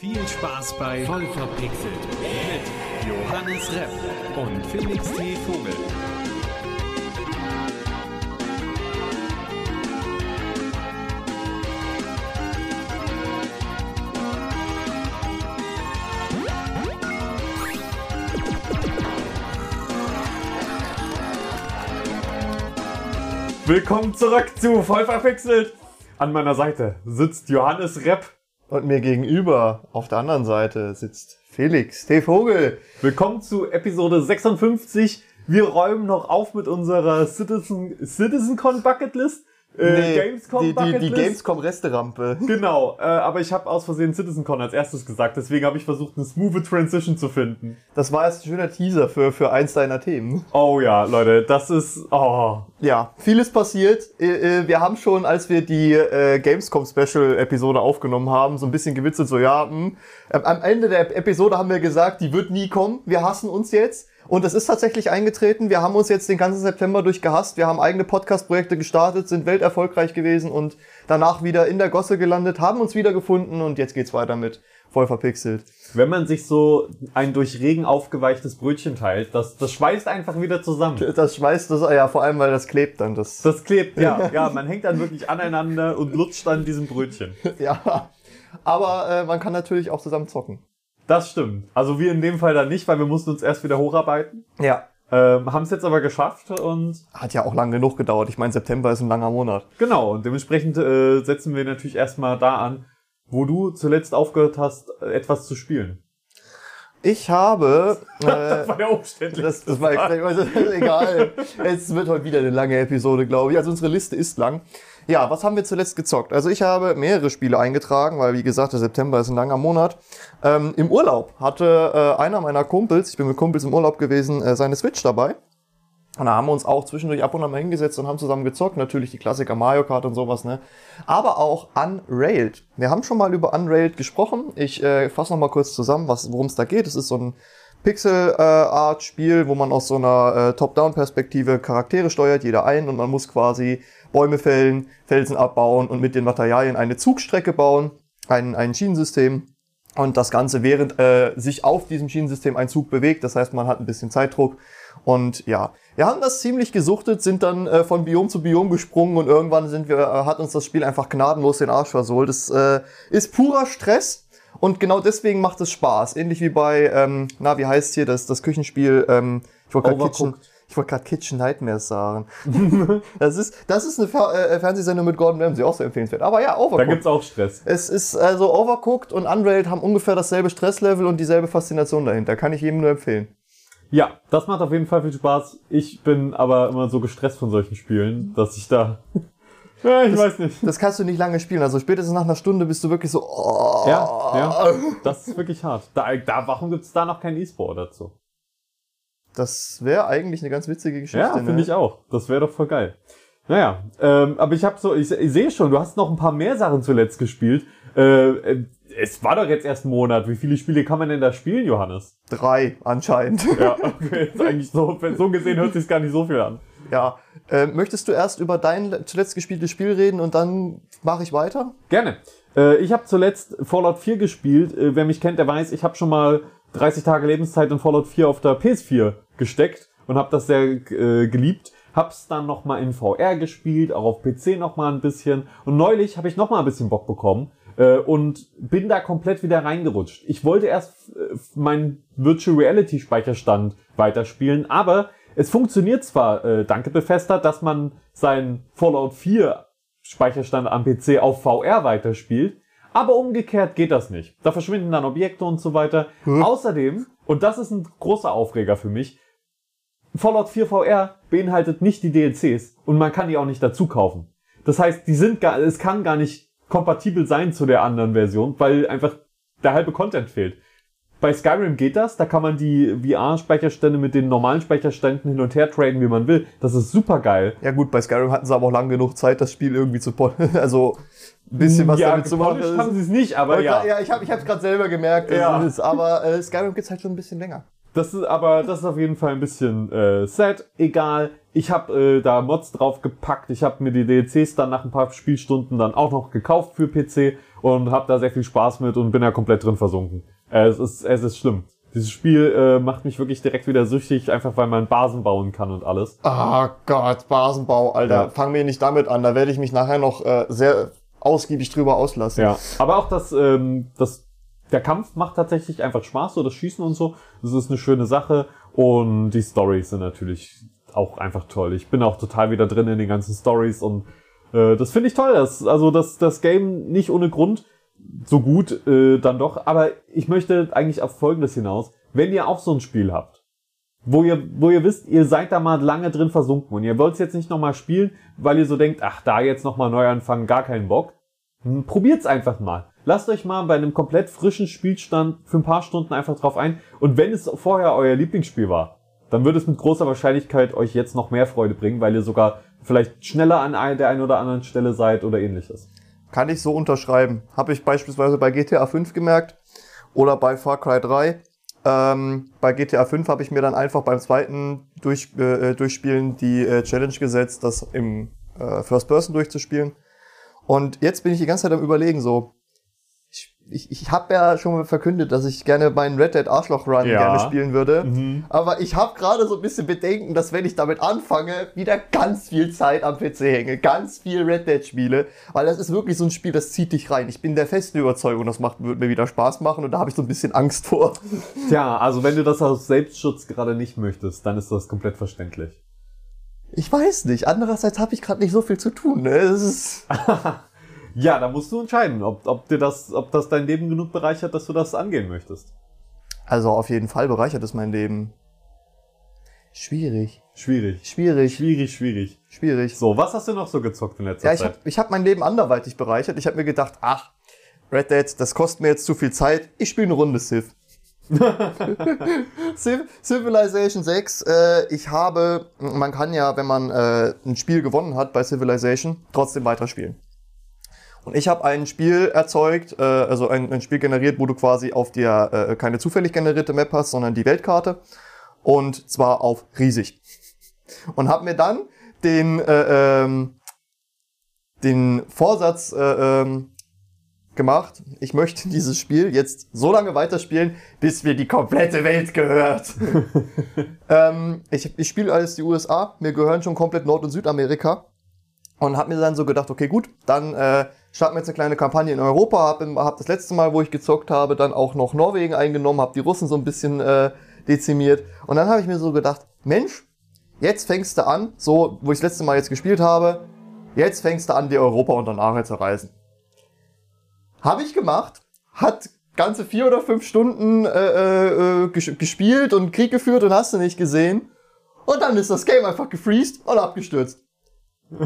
Viel Spaß bei Voll verpixelt mit Johannes Repp und Felix T. Vogel. Willkommen zurück zu Voll verpixelt. An meiner Seite sitzt Johannes Repp. Und mir gegenüber auf der anderen Seite sitzt Felix T. Vogel. Willkommen zu Episode 56. Wir räumen noch auf mit unserer Citizen, CitizenCon Bucketlist. Äh, Gamescom die, die, die Bucketlist. Gamescom Resterampe. Genau, äh, aber ich habe aus Versehen CitizenCon als erstes gesagt, deswegen habe ich versucht, eine smooth Transition zu finden. Das war jetzt ein schöner Teaser für, für eins deiner Themen. Oh ja, Leute, das ist. Oh. Ja, vieles passiert. Äh, äh, Wir haben schon, als wir die äh, Gamescom Special Episode aufgenommen haben, so ein bisschen gewitzelt, so ja, mh. Am- am Ende der Episode haben wir gesagt, die wird nie kommen. Wir hassen uns jetzt. Und es ist tatsächlich eingetreten. Wir haben uns jetzt den ganzen September durchgehasst. Wir haben eigene Podcast-Projekte gestartet, sind welterfolgreich gewesen und danach wieder in der Gosse gelandet, haben uns wieder gefunden und jetzt geht's weiter mit voll verpixelt. Wenn man sich so ein durch Regen aufgeweichtes Brötchen teilt, das, das schweißt einfach wieder zusammen. Das schweißt das, ja, vor allem, weil das klebt dann. Das, Das klebt, ja, ja, man hängt dann wirklich aneinander und lutscht an diesem Brötchen. ja. Aber äh, man kann natürlich auch zusammen zocken. Das stimmt. Also wir in dem Fall dann nicht, weil wir mussten uns erst wieder hocharbeiten. Ja. Ähm, haben es jetzt aber geschafft und Hat ja auch lang genug gedauert. Ich meine, September ist ein langer Monat. genau, und dementsprechend äh, setzen wir natürlich erstmal da an, wo du zuletzt aufgehört hast, äh, etwas zu spielen. Ich habe. Äh, war der umständlich. das, das war extrem, also, egal. Es wird heute wieder eine lange Episode, glaube ich. Also unsere Liste ist lang. Ja, was haben wir zuletzt gezockt? Also ich habe mehrere Spiele eingetragen, weil wie gesagt, der September ist ein langer Monat. Ähm, Im Urlaub hatte äh, einer meiner Kumpels, ich bin mit Kumpels im Urlaub gewesen, äh, seine Switch dabei. Und da haben wir uns auch zwischendurch ab und an mal hingesetzt und haben zusammen gezockt. Natürlich die Klassiker Mario Kart und sowas, ne? Aber auch Unrailed. Wir haben schon mal über Unrailed gesprochen. Ich äh, fasse noch mal kurz zusammen, worum es da geht. Es ist so ein Pixel-Art-Spiel, wo man aus so einer äh, Top-Down-Perspektive Charaktere steuert, jeder ein und man muss quasi Bäume fällen, Felsen abbauen und mit den Materialien eine Zugstrecke bauen, ein, ein Schienensystem. Und das Ganze, während äh, sich auf diesem Schienensystem ein Zug bewegt. Das heißt, man hat ein bisschen Zeitdruck. Und ja, wir haben das ziemlich gesuchtet, sind dann äh, von Biom zu Biom gesprungen und irgendwann sind wir, äh, hat uns das Spiel einfach gnadenlos den Arsch versohlt. Das äh, ist purer Stress und genau deswegen macht es Spaß. Ähnlich wie bei, ähm, na, wie heißt hier das, das Küchenspiel, ähm, ich wollte gerade Kitchen, ich wollte gerade Kitchen Nightmares sagen. das ist, das ist eine Fer äh, Fernsehsendung mit Gordon Ramsay, auch sehr empfehlenswert. Aber ja, Da Overcooked. gibt's auch Stress. Es ist also Overcooked und Unrailed haben ungefähr dasselbe Stresslevel und dieselbe Faszination dahinter. Kann ich jedem nur empfehlen. Ja, das macht auf jeden Fall viel Spaß. Ich bin aber immer so gestresst von solchen Spielen, dass ich da... ja, ich weiß nicht. Das kannst du nicht lange spielen. Also spätestens nach einer Stunde bist du wirklich so. Oh, Ja, ja. Das ist wirklich hart. Da, da, warum gibt's da noch kein E-Sport dazu? Das wäre eigentlich eine ganz witzige Geschichte. Ja, ne? finde ich auch. Das wäre doch voll geil. Naja, ähm, aber ich habe so, ich, ich sehe schon, du hast noch ein paar mehr Sachen zuletzt gespielt. Äh, äh, es war doch jetzt erst ein Monat. Wie viele Spiele kann man denn da spielen, Johannes? Drei anscheinend. Ja, okay, ist eigentlich so, so gesehen hört sich gar nicht so viel an. ja. Äh, möchtest du erst über dein zuletzt gespieltes Spiel reden und dann mache ich weiter? Gerne. Äh, ich habe zuletzt Fallout 4 gespielt. Äh, wer mich kennt, der weiß, ich habe schon mal 30 Tage Lebenszeit in Fallout 4 auf der PS4 gesteckt und habe das sehr äh, geliebt. Hab's dann noch mal in VR gespielt, auch auf PC noch mal ein bisschen. Und neulich habe ich noch mal ein bisschen Bock bekommen äh, und bin da komplett wieder reingerutscht. Ich wollte erst äh, meinen Virtual Reality Speicherstand weiterspielen, aber es funktioniert zwar, äh, danke Bethesda, dass man seinen Fallout 4 Speicherstand am PC auf VR weiterspielt. Aber umgekehrt geht das nicht. Da verschwinden dann Objekte und so weiter. Außerdem, und das ist ein großer Aufreger für mich, Fallout 4 VR beinhaltet nicht die DLCs und man kann die auch nicht dazu kaufen. Das heißt, die sind gar, es kann gar nicht kompatibel sein zu der anderen Version, weil einfach der halbe Content fehlt. Bei Skyrim geht das, da kann man die VR-Speicherstände mit den normalen Speicherständen hin und her traden, wie man will. Das ist super geil. Ja gut, bei Skyrim hatten sie aber auch lang genug Zeit, das Spiel irgendwie zu pol- also ein bisschen was ja, damit zu machen. gepolished haben sie es nicht, aber ja. ja, ich habe ich hab's gerade selber gemerkt. Ja. Ist, aber äh, Skyrim gibt's halt schon ein bisschen länger. Das ist aber, das ist auf jeden Fall ein bisschen äh, sad. Egal. Ich habe äh, da Mods drauf gepackt. Ich habe mir die DLCs dann nach ein paar Spielstunden dann auch noch gekauft für PC und habe da sehr viel Spaß mit und bin da komplett drin versunken. Äh, es ist, es ist schlimm. Dieses Spiel äh, macht mich wirklich direkt wieder süchtig, einfach weil man Basen bauen kann und alles. Ah Gott, Basenbau, Alter. Ja. Fang mir nicht damit an. Da werde ich mich nachher noch äh, sehr ausgiebig drüber auslassen. Ja. Aber auch das, ähm, das, der Kampf macht tatsächlich einfach Spaß, so das Schießen und so. Das ist eine schöne Sache. Und die Stories sind natürlich auch einfach toll. Ich bin auch total wieder drin in den ganzen Stories und äh, das finde ich toll. Das, also das, das Game nicht ohne Grund so gut äh, dann doch. Aber ich möchte eigentlich auf Folgendes hinaus. Wenn ihr auch so ein Spiel habt, wo ihr, wo ihr wisst, ihr seid da mal lange drin versunken und ihr wollt es jetzt nicht nochmal spielen, weil ihr so denkt, ach, da jetzt nochmal neu anfangen, gar keinen Bock. Hm, Probiert's einfach mal. Lasst euch mal bei einem komplett frischen Spielstand für ein paar Stunden einfach drauf ein. Und wenn es vorher euer Lieblingsspiel war, dann wird es mit großer Wahrscheinlichkeit euch jetzt noch mehr Freude bringen, weil ihr sogar vielleicht schneller an der einen oder anderen Stelle seid oder ähnliches. Kann ich so unterschreiben. Habe ich beispielsweise bei GTA 5 gemerkt oder bei Far Cry 3. Ähm, bei GTA 5 habe ich mir dann einfach beim zweiten durch, äh, Durchspielen die äh, Challenge gesetzt, das im äh, First Person durchzuspielen. Und jetzt bin ich die ganze Zeit am überlegen, so, ich, ich, habe ja schon mal verkündet, dass ich gerne meinen Red Dead Arschloch Run Ja. gerne spielen würde. Mhm. Aber ich habe gerade so ein bisschen Bedenken, dass wenn ich damit anfange, wieder ganz viel Zeit am PC hänge, ganz viel Red Dead spiele, weil das ist wirklich so ein Spiel, das zieht dich rein. Ich bin der festen Überzeugung, das macht, wird mir wieder Spaß machen und da habe ich so ein bisschen Angst vor. Tja, also wenn du das aus Selbstschutz gerade nicht möchtest, dann ist das komplett verständlich. Ich weiß nicht. Andererseits habe ich gerade nicht so viel zu tun. Ne? Es ist Ja, da musst du entscheiden, ob, ob dir das, ob das dein Leben genug bereichert, dass du das angehen möchtest. also auf jeden Fall bereichert es mein Leben. Schwierig, Schwierig. schwierig, Schwierig, schwierig. schwierig. So, was hast du noch so gezockt in letzter Ja, ich Zeit? habe ich hab mein Leben anderweitig bereichert. Ich habe mir gedacht, ach, Red Dead, das kostet mir jetzt zu viel Zeit. Ich spiele eine Runde. Civ Civilization 6, äh, ich habe, man kann ja, wenn man äh, ein Spiel gewonnen hat bei Civilization, trotzdem weiterspielen. Und ich habe ein Spiel erzeugt, äh, also ein, ein Spiel generiert, wo du quasi auf der äh, keine zufällig generierte Map hast, sondern die Weltkarte. Und zwar auf riesig. Und habe mir dann den, äh, ähm, den Vorsatz äh, ähm, gemacht, ich möchte dieses Spiel jetzt so lange weiterspielen, bis mir die komplette Welt gehört. ähm, ich ich spiele alles die USA, mir gehören schon komplett Nord- und Südamerika. Und habe mir dann so gedacht, okay, gut, dann äh, starten wir jetzt eine kleine Kampagne in Europa. Habe hab das letzte Mal, wo ich gezockt habe, dann auch noch Norwegen eingenommen, habe die Russen so ein bisschen äh, dezimiert. Und dann habe ich mir so gedacht, Mensch, jetzt fängst du an, so, wo ich das letzte Mal jetzt gespielt habe, jetzt fängst du an, die Europa unter Nagel zu reißen. Habe ich gemacht, hat ganze vier oder fünf Stunden äh, äh, ges gespielt und Krieg geführt und hast du nicht gesehen. Und dann ist das Game einfach gefreezed und abgestürzt.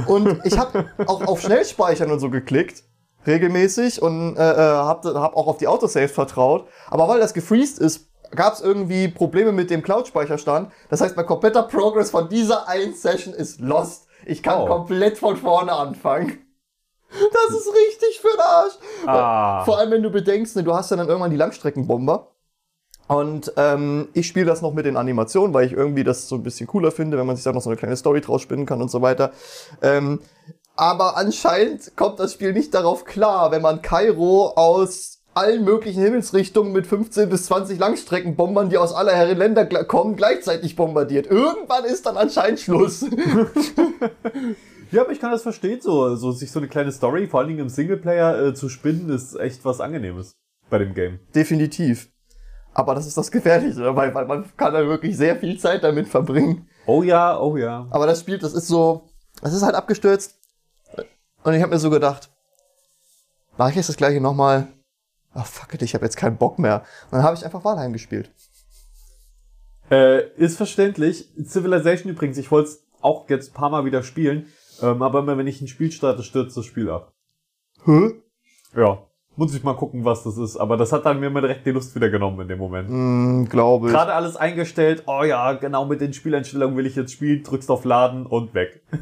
Und ich habe auch auf Schnellspeichern und so geklickt, regelmäßig, und äh, habe hab auch auf die Autosaves vertraut. Aber weil das gefreezed ist, gab es irgendwie Probleme mit dem Cloud-Speicherstand. Das heißt, mein kompletter Progress von dieser einen Session ist lost. Ich kann Oh. komplett von vorne anfangen. Das ist richtig für den Arsch. Ah. Vor allem, wenn du bedenkst, ne, du hast ja dann irgendwann die Langstreckenbomber. Und ähm, ich spiele das noch mit den Animationen, weil ich irgendwie das so ein bisschen cooler finde, wenn man sich da noch so eine kleine Story draus spinnen kann und so weiter. Ähm, aber anscheinend kommt das Spiel nicht darauf klar, wenn man Kairo aus allen möglichen Himmelsrichtungen mit 15 bis 20 Langstreckenbombern, die aus aller Herren Länder kommen, gleichzeitig bombardiert. Irgendwann ist dann anscheinend Schluss. Ja, aber ich kann das verstehen, so, so sich so eine kleine Story, vor allen Dingen im Singleplayer, äh, zu spinnen, ist echt was Angenehmes bei dem Game. Definitiv. Aber das ist das Gefährliche, weil, weil man kann da wirklich sehr viel Zeit damit verbringen. Oh ja, oh ja. Aber das Spiel, das ist so, das ist halt abgestürzt. Und ich habe mir so gedacht, mache ich jetzt das gleiche nochmal? Ach fuck it, ich habe jetzt keinen Bock mehr. Und dann habe ich einfach Valheim gespielt. Äh, ist verständlich. Civilization übrigens, ich wollte es auch jetzt ein paar Mal wieder spielen, ähm, aber immer wenn ich ein Spiel starte, stürzt das Spiel ab. Hä? Ja. Muss ich mal gucken, was das ist. Aber das hat dann mir immer direkt die Lust wieder genommen in dem Moment. Hm, glaube ich. Gerade alles eingestellt. Oh ja, genau mit den Spieleinstellungen will ich jetzt spielen. Drückst auf Laden und weg.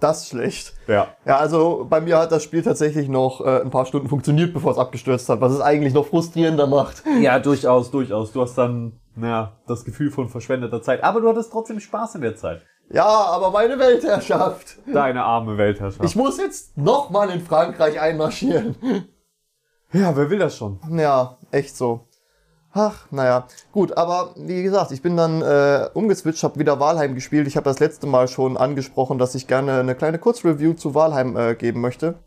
Das ist schlecht. Ja. Ja, also bei mir hat das Spiel tatsächlich noch äh, ein paar Stunden funktioniert, bevor es abgestürzt hat, was es eigentlich noch frustrierender macht. Ja, durchaus, durchaus. Du hast dann naja, das Gefühl von verschwendeter Zeit. Aber du hattest trotzdem Spaß in der Zeit. Ja, aber meine Weltherrschaft. Deine arme Weltherrschaft. Ich muss jetzt nochmal in Frankreich einmarschieren. ja, wer will das schon? Ja, echt so. Ach, naja. Gut, aber wie gesagt, ich bin dann äh, umgeswitcht, habe wieder Walheim gespielt. Ich habe das letzte Mal schon angesprochen, dass ich gerne eine kleine Kurzreview zu Walheim äh, geben möchte.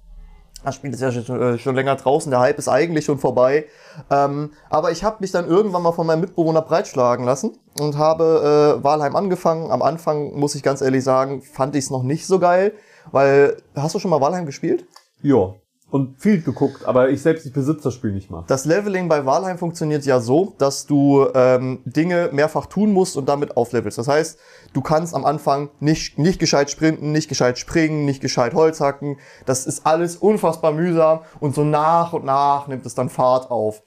Das Spiel ist ja schon, äh, schon länger draußen, der Hype ist eigentlich schon vorbei. Ähm, aber ich habe mich dann irgendwann mal von meinem Mitbewohner breitschlagen lassen und habe äh, Walheim angefangen. Am Anfang, muss ich ganz ehrlich sagen, fand ich es noch nicht so geil, weil, hast du schon mal Walheim gespielt? Ja. Und viel geguckt, aber ich selbst, ich besitze das Spiel nicht mal. Das Leveling bei Walheim funktioniert ja so, dass du ähm, Dinge mehrfach tun musst und damit auflevelst. Das heißt, du kannst am Anfang nicht, nicht gescheit sprinten, nicht gescheit springen, nicht gescheit Holz hacken. Das ist alles unfassbar mühsam und so nach und nach nimmt es dann Fahrt auf.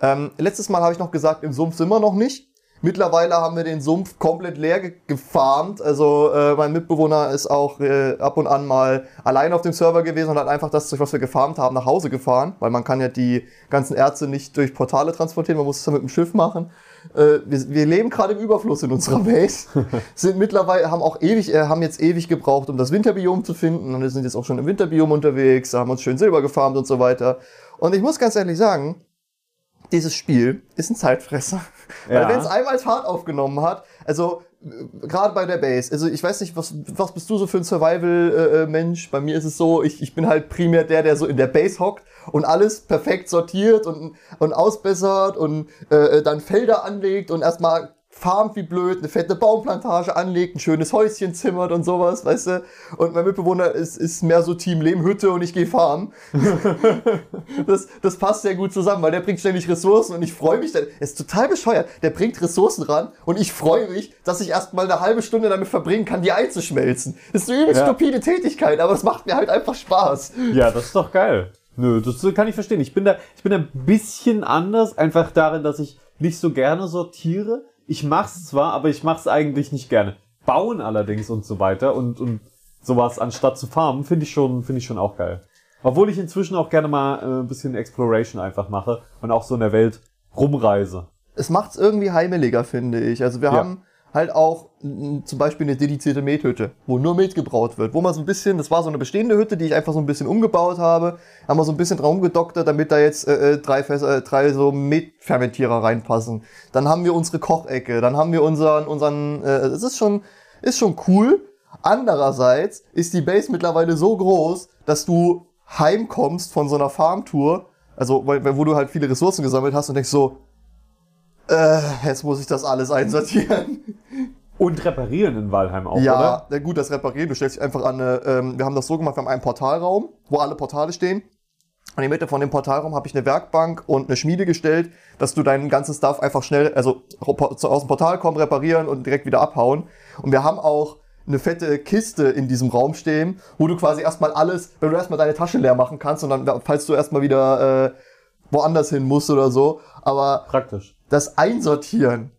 Ähm, letztes Mal habe ich noch gesagt, im Sumpf sind wir noch nicht. Mittlerweile haben wir den Sumpf komplett leer ge gefarmt. Also äh, mein Mitbewohner ist auch äh, ab und an mal allein auf dem Server gewesen und hat einfach das, was wir gefarmt haben, nach Hause gefahren, weil man kann ja die ganzen Ärzte nicht durch Portale transportieren, man muss es dann mit dem Schiff machen. Äh, wir, wir leben gerade im Überfluss in unserer Base. sind mittlerweile, haben auch ewig, äh, haben jetzt ewig gebraucht, um das Winterbiom zu finden. Und wir sind jetzt auch schon im Winterbiom unterwegs, haben uns schön Silber gefarmt und so weiter. Und ich muss ganz ehrlich sagen, dieses Spiel ist ein Zeitfresser. Ja. Weil wenn es einmal Fahrt aufgenommen hat, also gerade bei der Base, also ich weiß nicht, was, was bist du so für ein Survival-Mensch? Bei mir ist es so, ich, ich bin halt primär der, der so in der Base hockt und alles perfekt sortiert und, und ausbessert und äh, dann Felder anlegt und erstmal farmt wie blöd, eine fette Baumplantage anlegt, ein schönes Häuschen zimmert und sowas, weißt du? Und mein Mitbewohner ist, ist mehr so Team Lehmhütte und ich gehe farmen. das, das passt sehr gut zusammen, weil der bringt ständig Ressourcen und ich freue mich dann. Er ist total bescheuert. Der bringt Ressourcen ran und ich freue mich, dass ich erst mal eine halbe Stunde damit verbringen kann, die einzuschmelzen. Das ist eine übelst ja. stupide Tätigkeit, aber es macht mir halt einfach Spaß. Ja, das ist doch geil. Nö, das kann ich verstehen. Ich bin da, ich bin ein bisschen anders, einfach darin, dass ich nicht so gerne sortiere ich mach's zwar, aber ich mach's eigentlich nicht gerne. Bauen allerdings und so weiter und, und sowas anstatt zu farmen, finde ich schon, finde ich schon auch geil. Obwohl ich inzwischen auch gerne mal äh, ein bisschen Exploration einfach mache und auch so in der Welt rumreise. Es macht's irgendwie heimeliger, finde ich. Also wir ja. haben halt auch zum Beispiel eine dedizierte Methütte, wo nur Met gebraut wird, wo man so ein bisschen, das war so eine bestehende Hütte, die ich einfach so ein bisschen umgebaut habe, haben wir so ein bisschen dran gedoktert, damit da jetzt äh, äh drei, äh, drei so Metfermentierer reinpassen. Dann haben wir unsere Kochecke, dann haben wir unseren, unseren, äh, es ist schon, ist schon cool. Andererseits ist die Base mittlerweile so groß, dass du heimkommst von so einer Farmtour, also wo du halt viele Ressourcen gesammelt hast und denkst so, äh, jetzt muss ich das alles einsortieren. Und reparieren in Walheim auch, ja, oder? Ja, gut, das Reparieren. Du stellst dich einfach an eine, ähm, wir haben das so gemacht, wir haben einen Portalraum, wo alle Portale stehen. Und in der Mitte von dem Portalraum habe ich eine Werkbank und eine Schmiede gestellt, dass du dein ganzes Stuff einfach schnell, also aus dem Portal kommen, reparieren und direkt wieder abhauen. Und wir haben auch eine fette Kiste in diesem Raum stehen, wo du quasi erstmal alles, wenn du erstmal deine Tasche leer machen kannst und dann, falls du erstmal wieder äh, woanders hin musst oder so. Aber praktisch das Einsortieren.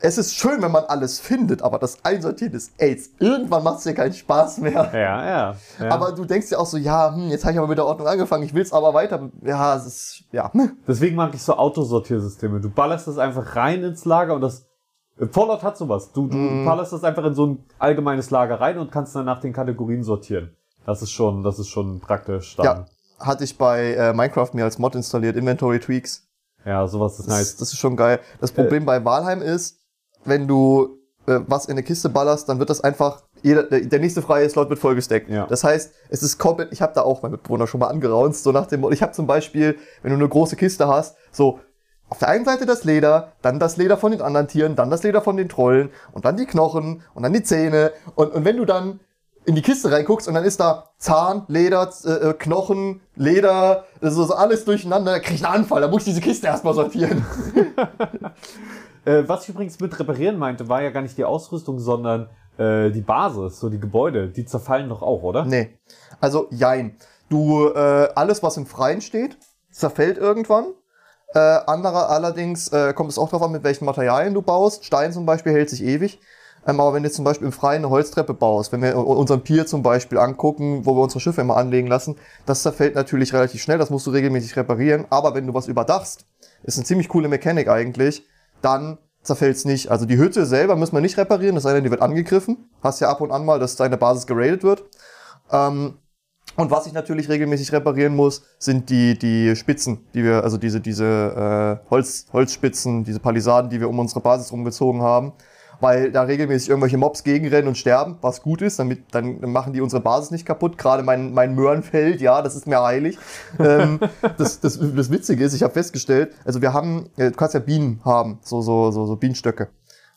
Es ist schön, wenn man alles findet, aber das Einsortieren ist AIDS. Irgendwann macht es dir keinen Spaß mehr. Ja, ja, ja. Aber du denkst dir auch so, ja, hm, jetzt habe ich aber mit der Ordnung angefangen, ich will es aber weiter. Ja, es ist, ja. Deswegen mag ich so Autosortiersysteme. Du ballerst das einfach rein ins Lager und das Fallout hat sowas. Du, du mm. ballerst das einfach in so ein allgemeines Lager rein und kannst dann nach den Kategorien sortieren. Das ist schon, das ist schon praktisch. Dann. Ja, hatte ich bei äh, Minecraft mir als Mod installiert, Inventory Tweaks. Ja, sowas ist nice. Das ist schon geil. Das Problem äh, bei Walheim ist, wenn du äh, was in eine Kiste ballerst, dann wird das einfach, jeder, der, der nächste freie Slot wird vollgesteckt. Ja. Das heißt, es ist komplett, ich habe da auch mein Mitbewohner schon mal angeraunzt, so nach dem, ich habe zum Beispiel, wenn du eine große Kiste hast, so auf der einen Seite das Leder, dann das Leder von den anderen Tieren, dann das Leder von den Trollen und dann die Knochen und dann die Zähne und, und wenn du dann in die Kiste reinguckst und dann ist da Zahn, Leder, äh, Knochen, Leder, das ist alles durcheinander, da krieg ich einen Anfall, da muss ich diese Kiste erstmal sortieren. äh, was ich übrigens mit reparieren meinte, war ja gar nicht die Ausrüstung, sondern äh, die Basis, so die Gebäude, die zerfallen doch auch, oder? Nee. Also jein. Du, äh, alles was im Freien steht, zerfällt irgendwann. Äh, anderer allerdings äh, kommt es auch darauf an, mit welchen Materialien du baust. Stein zum Beispiel hält sich ewig. Ähm, aber wenn du zum Beispiel im Freien eine Holztreppe baust, wenn wir unseren Pier zum Beispiel angucken, wo wir unsere Schiffe immer anlegen lassen, das zerfällt natürlich relativ schnell, das musst du regelmäßig reparieren. Aber wenn du was überdachst, ist eine ziemlich coole Mechanik eigentlich, dann zerfällt's nicht. Also die Hütte selber müssen wir nicht reparieren, das sei denn, die wird angegriffen. Hast ja ab und an mal, dass deine Basis geradet wird. Ähm, und was ich natürlich regelmäßig reparieren muss, sind die, die Spitzen, die wir, also diese, diese äh, Holz, Holzspitzen, diese Palisaden, die wir um unsere Basis rumgezogen haben. Weil da regelmäßig irgendwelche Mobs gegenrennen und sterben, was gut ist, damit dann machen die unsere Basis nicht kaputt. Gerade mein, mein Möhrenfeld, ja, das ist mir heilig. ähm, das, das, das Witzige ist, ich habe festgestellt, also wir haben, äh, du kannst ja Bienen haben, so, so, so, so Bienenstöcke.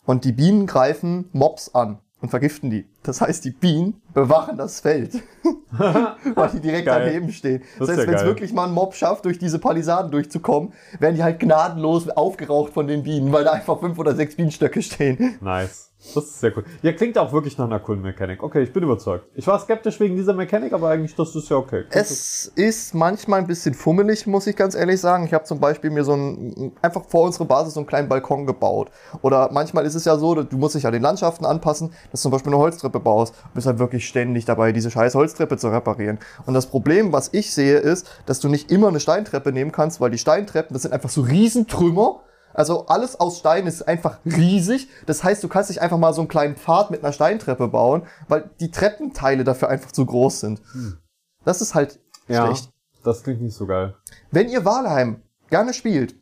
Und die Bienen greifen Mobs an und vergiften die. Das heißt, die Bienen bewachen das Feld, weil die direkt Geil. daneben stehen. Das, Das heißt, wenn es wirklich mal ein Mob schafft, durch diese Palisaden durchzukommen, werden die halt gnadenlos aufgeraucht von den Bienen, weil da einfach fünf oder sechs Bienenstöcke stehen. Nice. Das ist sehr cool. Ja, klingt auch wirklich nach einer coolen Mechanik. Okay, ich bin überzeugt. Ich war skeptisch wegen dieser Mechanik, aber eigentlich, das ist ja okay. Es ist manchmal ein bisschen fummelig, muss ich ganz ehrlich sagen. Ich habe zum Beispiel mir so ein, einfach vor unsere Basis so einen kleinen Balkon gebaut. Oder manchmal ist es ja so, du musst dich ja den Landschaften anpassen, dass du zum Beispiel eine Holztreppe baust. Du bist halt wirklich ständig dabei, diese scheiß Holztreppe zu reparieren. Und das Problem, was ich sehe, ist, dass du nicht immer eine Steintreppe nehmen kannst, weil die Steintreppen, das sind einfach so Riesentrümmer. Also alles aus Stein ist einfach riesig. Das heißt, du kannst nicht einfach mal so einen kleinen Pfad mit einer Steintreppe bauen, weil die Treppenteile dafür einfach zu groß sind. Das ist halt ja, schlecht. das klingt nicht so geil. Wenn ihr Valheim gerne spielt,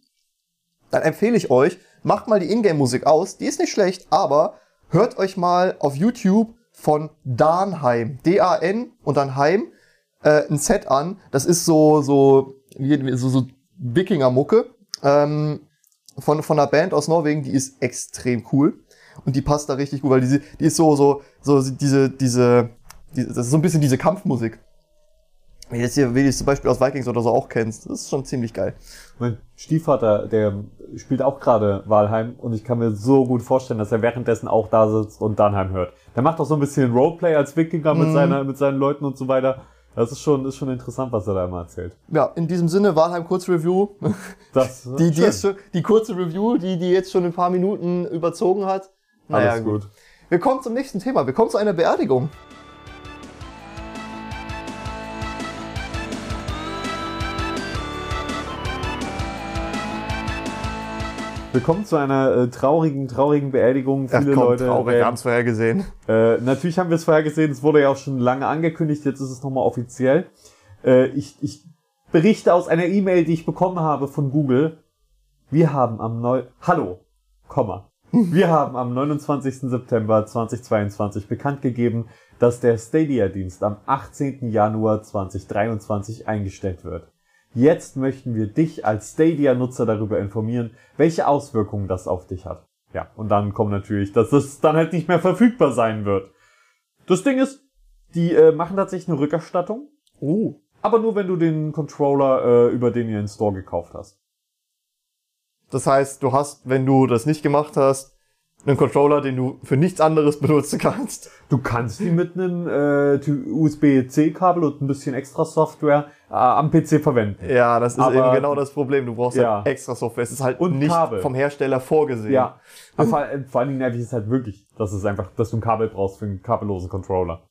dann empfehle ich euch, macht mal die Ingame-Musik aus. Die ist nicht schlecht, aber hört euch mal auf YouTube von Danheim, D-A-N und dann Heim, äh, ein Set an. Das ist so, so, wie- so, so Wikinger-Mucke. Ähm, von, von einer Band aus Norwegen, die ist extrem cool. Und die passt da richtig gut, weil die, die ist so, so, so diese, diese, die, das ist so ein bisschen diese Kampfmusik. Wie du jetzt hier, wie du zum Beispiel aus Vikings oder so auch kennst. Das ist schon ziemlich geil. Mein Stiefvater, der spielt auch gerade Walheim und ich kann mir so gut vorstellen, dass er währenddessen auch da sitzt und Danheim hört. Der macht auch so ein bisschen Roleplay als Wikinger mit, Mhm. seiner, mit seinen Leuten und so weiter. Das ist schon, ist schon interessant, was er da immer erzählt. Ja, in diesem Sinne, Valheim Kurzreview. Das, Die, die, ist schon, die kurze Review, die, die jetzt schon ein paar Minuten überzogen hat. Naja, Alles gut. Wir kommen zum nächsten Thema. Wir kommen zu einer Beerdigung. Willkommen zu einer äh, traurigen, traurigen Beerdigung. Viele Leute. traurig, wir haben es vorher gesehen. Äh, natürlich haben wir es vorher gesehen, es wurde ja auch schon lange angekündigt, jetzt ist es nochmal offiziell. Äh, ich, ich berichte aus einer E-Mail, die ich bekommen habe von Google. Wir haben am neu Hallo, Komma. Wir haben am 29. September 2022 bekannt gegeben, dass der Stadia-Dienst am 18. Januar 2023 eingestellt wird. Jetzt möchten wir dich als Stadia-Nutzer darüber informieren, welche Auswirkungen das auf dich hat. Ja, und dann kommt natürlich, dass es dann halt nicht mehr verfügbar sein wird. Das Ding ist, die äh, machen tatsächlich eine Rückerstattung, Oh. aber nur wenn du den Controller, äh, über den ihr den Store gekauft hast. Das heißt, du hast, wenn du das nicht gemacht hast, einen Controller, den du für nichts anderes benutzen kannst. Du kannst die mit einem äh, USB-C-Kabel und ein bisschen extra Software äh, am PC verwenden. Ja, das ist Aber- eben genau das Problem. Du brauchst Ja. halt extra Software. Es ist halt Und nicht Kabel. vom Hersteller vorgesehen. Ja, aber vor, vor allen Dingen nervig ist halt wirklich, dass es einfach, dass du ein Kabel brauchst für einen kabellosen Controller.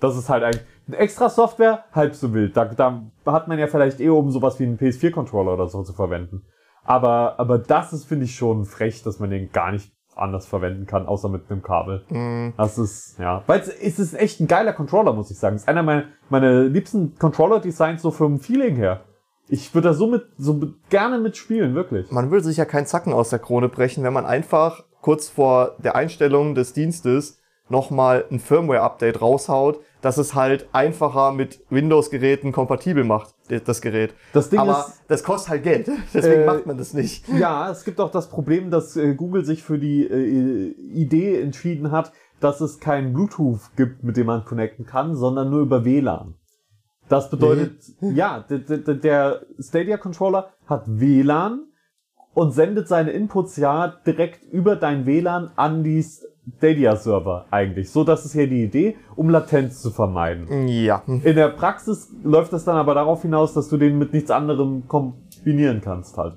Das ist halt eigentlich extra Software, halb so wild. Da, da hat man ja vielleicht eh um sowas wie einen PS4-Controller oder so zu verwenden. Aber, aber das ist, finde ich, schon frech, dass man den gar nicht anders verwenden kann, außer mit einem Kabel. Das ist, ja. Weil es ist echt ein geiler Controller, muss ich sagen. Es ist einer meiner, meiner liebsten Controller-Designs so vom Feeling her. Ich würde da so mit, so mit, gerne mitspielen, wirklich. Man würde sich ja keinen Zacken aus der Krone brechen, wenn man einfach kurz vor der Einstellung des Dienstes nochmal ein Firmware-Update raushaut, dass es halt einfacher mit Windows-Geräten kompatibel macht, das Gerät. Das Ding Aber ist- das kostet halt Geld, deswegen Äh, macht man das nicht. Ja, es gibt auch das Problem, dass äh, Google sich für die äh, Idee entschieden hat, dass es kein Bluetooth gibt, mit dem man connecten kann, sondern nur über WLAN. Das bedeutet, ja, d- d- der Stadia Controller hat WLAN und sendet seine Inputs ja direkt über dein WLAN an die Stadia Server eigentlich. So, das ist hier die Idee, um Latenz zu vermeiden. Ja. In der Praxis läuft das dann aber darauf hinaus, dass du den mit nichts anderem kombinieren kannst halt.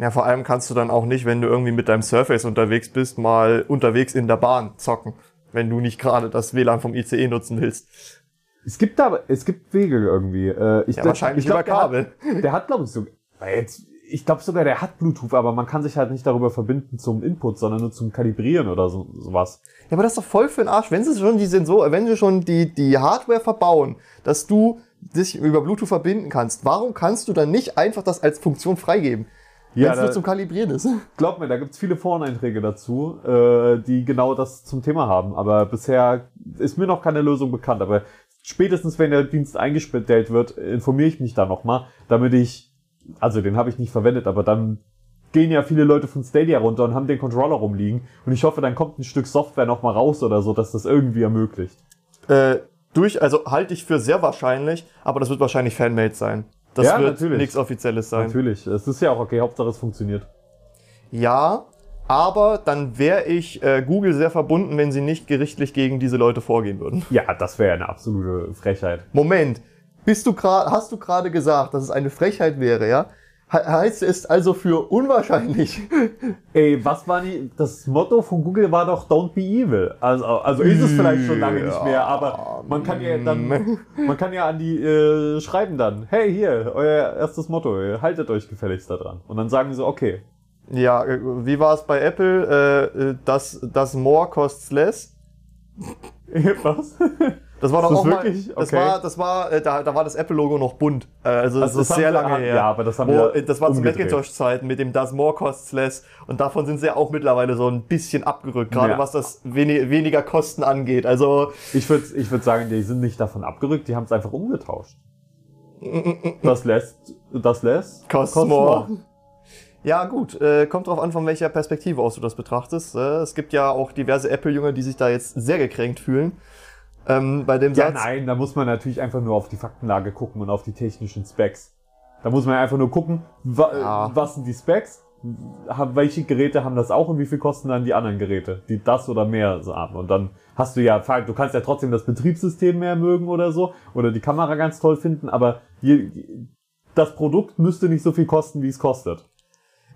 Ja, vor allem kannst du dann auch nicht, wenn du irgendwie mit deinem Surface unterwegs bist, mal unterwegs in der Bahn zocken, wenn du nicht gerade das WLAN vom ICE nutzen willst. Es gibt aber, es gibt Wege irgendwie. Äh, ich Ja, wahrscheinlich ich glaub, über Kabel. Der hat, der hat glaube ich so. Jetzt, ich glaube sogar, der hat Bluetooth, aber man kann sich halt nicht darüber verbinden zum Input, sondern nur zum Kalibrieren oder so, sowas. Ja, aber das ist doch voll für den Arsch. Wenn sie schon die Sensor, wenn sie schon die, die Hardware verbauen, dass du dich über Bluetooth verbinden kannst, warum kannst du dann nicht einfach das als Funktion freigeben? Ja, wenn es nur zum Kalibrieren ist. Glaub mir, da gibt's viele Foreneinträge dazu, äh, die genau das zum Thema haben. Aber bisher ist mir noch keine Lösung bekannt. Aber spätestens, wenn der Dienst eingestellt wird, informiere ich mich da nochmal, damit ich, also den habe ich nicht verwendet, aber dann gehen ja viele Leute von Stadia runter und haben den Controller rumliegen. Und ich hoffe, dann kommt ein Stück Software nochmal raus oder so, dass das irgendwie ermöglicht. Äh, durch, also halte ich für sehr wahrscheinlich, aber das wird wahrscheinlich Fanmade sein. Das Ja, wird natürlich. nichts Offizielles sein. Natürlich. Es ist ja auch okay, Hauptsache es funktioniert. Ja, aber dann wäre ich äh, Google sehr verbunden, wenn sie nicht gerichtlich gegen diese Leute vorgehen würden. Ja, das wäre eine absolute Frechheit. Moment, bist du gerade, hast du gerade gesagt, dass es eine Frechheit wäre, ja? He heißt es also für unwahrscheinlich? Ey, was war die, das Motto von Google war doch Don't be evil. Also, also ist es vielleicht schon lange nicht mehr, aber man kann ja dann, man kann ja an die äh, schreiben dann, hey hier, euer erstes Motto, haltet euch gefälligst da dran. Und dann sagen die so, okay. Ja, äh, wie war es bei Apple? Äh, äh, das, das more costs less. Was? Das war doch das auch mal, wirklich? das Okay. war, das war, äh, da, da war das Apple-Logo noch bunt. Äh, also das, Also das ist sehr lange ah, her. ja, aber das haben Wo, wir äh, das war zu. Macintosh-Zeiten mit dem Das More Costs Less. Und davon sind sie ja auch mittlerweile so ein bisschen abgerückt, gerade Ja. was das wenig, weniger Kosten angeht. Also, Ich würde ich würd sagen, die sind nicht davon abgerückt, die haben es einfach umgetauscht. Das lässt, das lässt. Costs costs more. Ja, gut, äh, kommt drauf an, von welcher Perspektive aus du das betrachtest. Äh, es gibt ja auch diverse Apple-Jünger, die sich da jetzt sehr gekränkt fühlen. Ähm, bei dem Ja, Satz. nein, da muss man natürlich einfach nur auf die Faktenlage gucken und auf die technischen Specs. Da muss man einfach nur gucken, wa Ja. was sind die Specs, welche Geräte haben das auch und wie viel kosten dann die anderen Geräte, die das oder mehr so haben. Und dann hast du ja, du kannst ja trotzdem das Betriebssystem mehr mögen oder so oder die Kamera ganz toll finden, aber je, das Produkt müsste nicht so viel kosten, wie es kostet.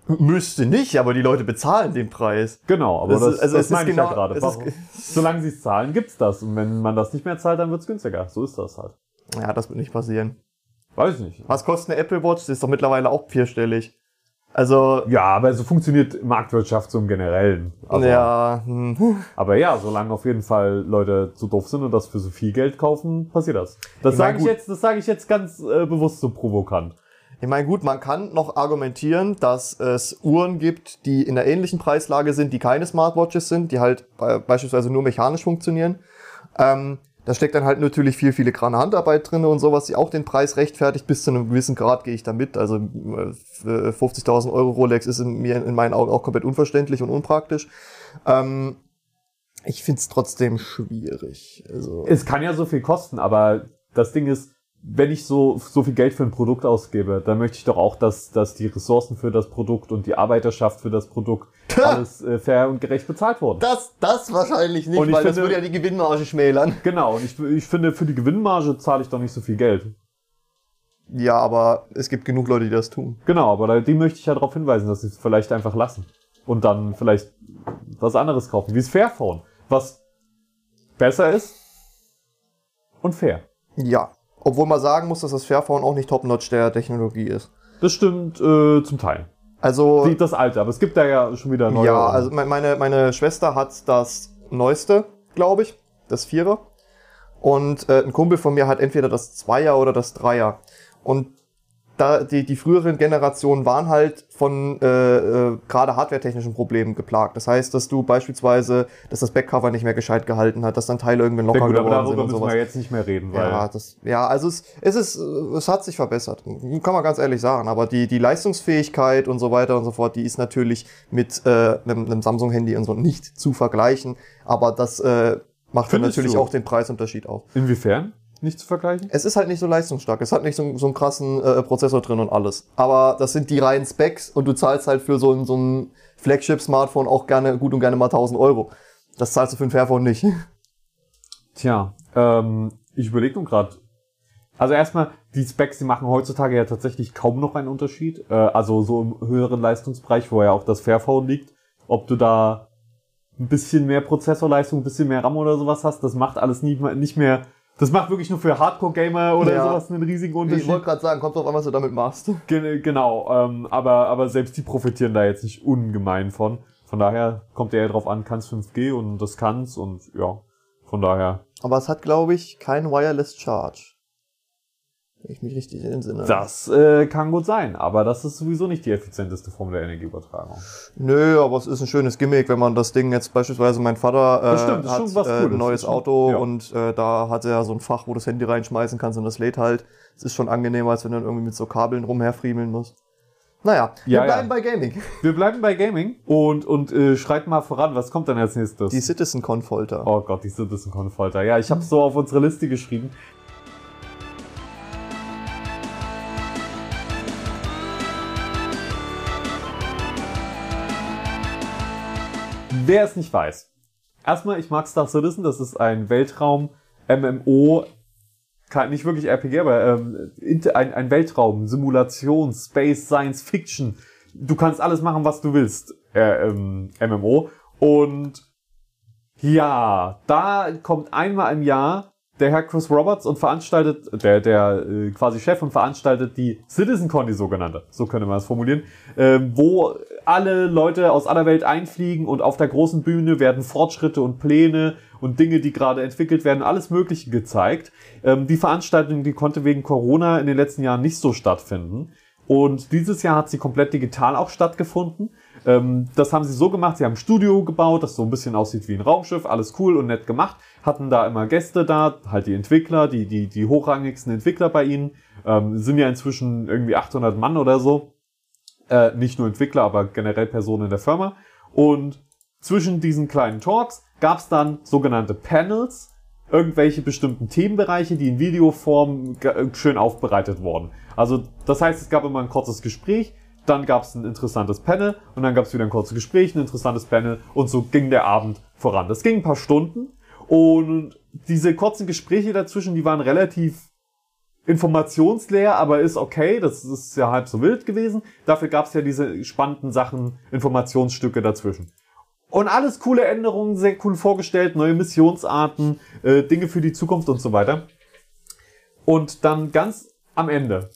Müsste nicht, aber die Leute bezahlen den Preis. Genau, aber Das das, ist- also das meine ich ja genau- gerade. es ist- Warum- Solange sie es zahlen, gibt's das. Und wenn man das nicht mehr zahlt, dann wird's günstiger. So ist das halt. Ja, das wird nicht passieren. Weiß nicht. Was kostet eine Apple Watch? Das ist doch mittlerweile auch vierstellig. Also, Ja, aber so funktioniert Marktwirtschaft so im Generellen. Also, ja, hm. Aber ja, solange auf jeden Fall Leute zu doof sind und das für so viel Geld kaufen, passiert das. Das sage ich jetzt, das sage ich jetzt ganz äh, bewusst so provokant. Ich meine, gut, man kann noch argumentieren, dass es Uhren gibt, die in der ähnlichen Preislage sind, die keine Smartwatches sind, die halt äh, beispielsweise nur mechanisch funktionieren. Ähm, da steckt dann halt natürlich viel filigrane Handarbeit drin und sowas, die auch den Preis rechtfertigt. Bis zu einem gewissen Grad gehe ich da mit. Also äh, 50.000 Euro Rolex ist in, mir in meinen Augen auch komplett unverständlich und unpraktisch. Ähm, ich find's trotzdem schwierig. Also, Es kann ja so viel kosten, aber das Ding ist, wenn ich so, so viel Geld für ein Produkt ausgebe, dann möchte ich doch auch, dass, dass die Ressourcen für das Produkt und die Arbeiterschaft für das Produkt alles äh, fair und gerecht bezahlt wurden. das, das wahrscheinlich nicht, Und ich weil das finde- würde ja die Gewinnmarge schmälern. Genau, und ich, ich finde, für die Gewinnmarge zahle ich doch nicht so viel Geld. Ja, aber es gibt genug Leute, die das tun. Genau, aber die möchte ich ja darauf hinweisen, dass sie es vielleicht einfach lassen. Und dann vielleicht was anderes kaufen, wie das Fairphone, was besser ist und fair. Ja. Obwohl man sagen muss, dass das Fairphone auch nicht Top-Notch der Technologie ist. Das stimmt äh, zum Teil. Also, Die, das alte, aber es gibt da ja schon wieder neue. ja, also me- meine, meine Schwester hat das neueste, glaube ich, das Vierer. Und äh, ein Kumpel von mir hat entweder das Zweier oder das Dreier. Und da die, die früheren Generationen waren halt von äh, äh, gerade hardwaretechnischen Problemen geplagt. Das heißt, dass du beispielsweise, dass das Backcover nicht mehr gescheit gehalten hat, dass dann Teile irgendwann locker gut, aber geworden sind darüber und müssen sowas. wir jetzt nicht mehr reden, weil Ja, das, ja, also es, es ist, es hat sich verbessert. Kann man ganz ehrlich sagen. Aber die, die Leistungsfähigkeit und so weiter und so fort, die ist natürlich mit äh, einem, einem Samsung-Handy und so nicht zu vergleichen. Aber das äh, macht dann natürlich du? auch den Preisunterschied auf. inwiefern nicht zu vergleichen? Es ist halt nicht so leistungsstark. Es hat nicht so, so einen krassen äh, Prozessor drin und alles. Aber das sind die reinen Specs und du zahlst halt für so ein, so ein Flagship-Smartphone auch gerne, gut und gerne mal 1000 Euro. Das zahlst du für ein Fairphone nicht. Tja, ähm, ich überlege nun gerade. Also erstmal, die Specs, die machen heutzutage ja tatsächlich kaum noch einen Unterschied. Äh, also so im höheren Leistungsbereich, wo ja auch das Fairphone liegt. Ob du da ein bisschen mehr Prozessorleistung, ein bisschen mehr RAM oder sowas hast, das macht alles nie, nicht mehr Das macht wirklich nur für Hardcore-Gamer oder Ja. sowas einen riesigen Ich Unterschied. wollte gerade sagen, kommt drauf an, was du damit machst. Gen genau, ähm, aber, aber selbst die profitieren da jetzt nicht ungemein von. Von daher kommt ja drauf an, kann's 5G und das kann's und ja, von daher, Aber es hat, glaube ich, kein Wireless Charge. Wenn ich mich richtig entsinne. das äh, kann gut sein, aber das ist sowieso nicht die effizienteste Form der Energieübertragung. Nö, aber es ist ein schönes Gimmick, wenn man das Ding jetzt beispielsweise mein Vater äh, Das stimmt, das hat äh, ein neues Auto ja. und äh, da hat er so ein Fach, wo du das Handy reinschmeißen kannst und das lädt halt. Es ist schon angenehmer, als wenn du dann irgendwie mit so Kabeln rumherfriemeln musst. Naja, wir Ja, ja. bleiben bei Gaming. Wir bleiben bei Gaming und, und äh, schreit mal voran, was kommt denn als nächstes? Die CitizenCon-Folter. Oh Gott, die Citizen Folter. Ja, ich habe so auf unsere Liste geschrieben. Wer es nicht weiß. Erstmal, ich mag Star Citizen, das ist ein Weltraum-MMO, nicht wirklich RPG, aber ähm, ein, ein Weltraum, Simulation, Space, Science Fiction. Du kannst alles machen, was du willst, äh, ähm, MMO. Und ja, da kommt einmal im Jahr der Herr Chris Roberts und veranstaltet, der, der äh, quasi Chef und veranstaltet die CitizenCon, die sogenannte, so könnte man es formulieren, ähm, wo alle Leute aus aller Welt einfliegen und auf der großen Bühne werden Fortschritte und Pläne und Dinge, die gerade entwickelt werden, alles Mögliche gezeigt. Ähm, die Veranstaltung, die konnte wegen Corona in den letzten Jahren nicht so stattfinden. Und dieses Jahr hat sie komplett digital auch stattgefunden. Ähm, das haben sie so gemacht, sie haben ein Studio gebaut, das so ein bisschen aussieht wie ein Raumschiff, alles cool und nett gemacht. Hatten da immer Gäste da, halt die Entwickler, die, die, die hochrangigsten Entwickler bei ihnen. Ähm, sind ja inzwischen irgendwie 800 Mann oder so. Äh, nicht nur Entwickler, aber generell Personen in der Firma. Und zwischen diesen kleinen Talks gab es dann sogenannte Panels, irgendwelche bestimmten Themenbereiche, die in Videoform schön aufbereitet wurden. Also das heißt, es gab immer ein kurzes Gespräch, dann gab es ein interessantes Panel und dann gab es wieder ein kurzes Gespräch, ein interessantes Panel und so ging der Abend voran. Das ging ein paar Stunden und diese kurzen Gespräche dazwischen, die waren relativ informationsleer, aber ist okay, das ist ja halb so wild gewesen. Dafür gab es ja diese spannenden Sachen, Informationsstücke dazwischen. Und alles coole Änderungen, sehr cool vorgestellt, neue Missionsarten, äh, Dinge für die Zukunft und so weiter. Und dann ganz am Ende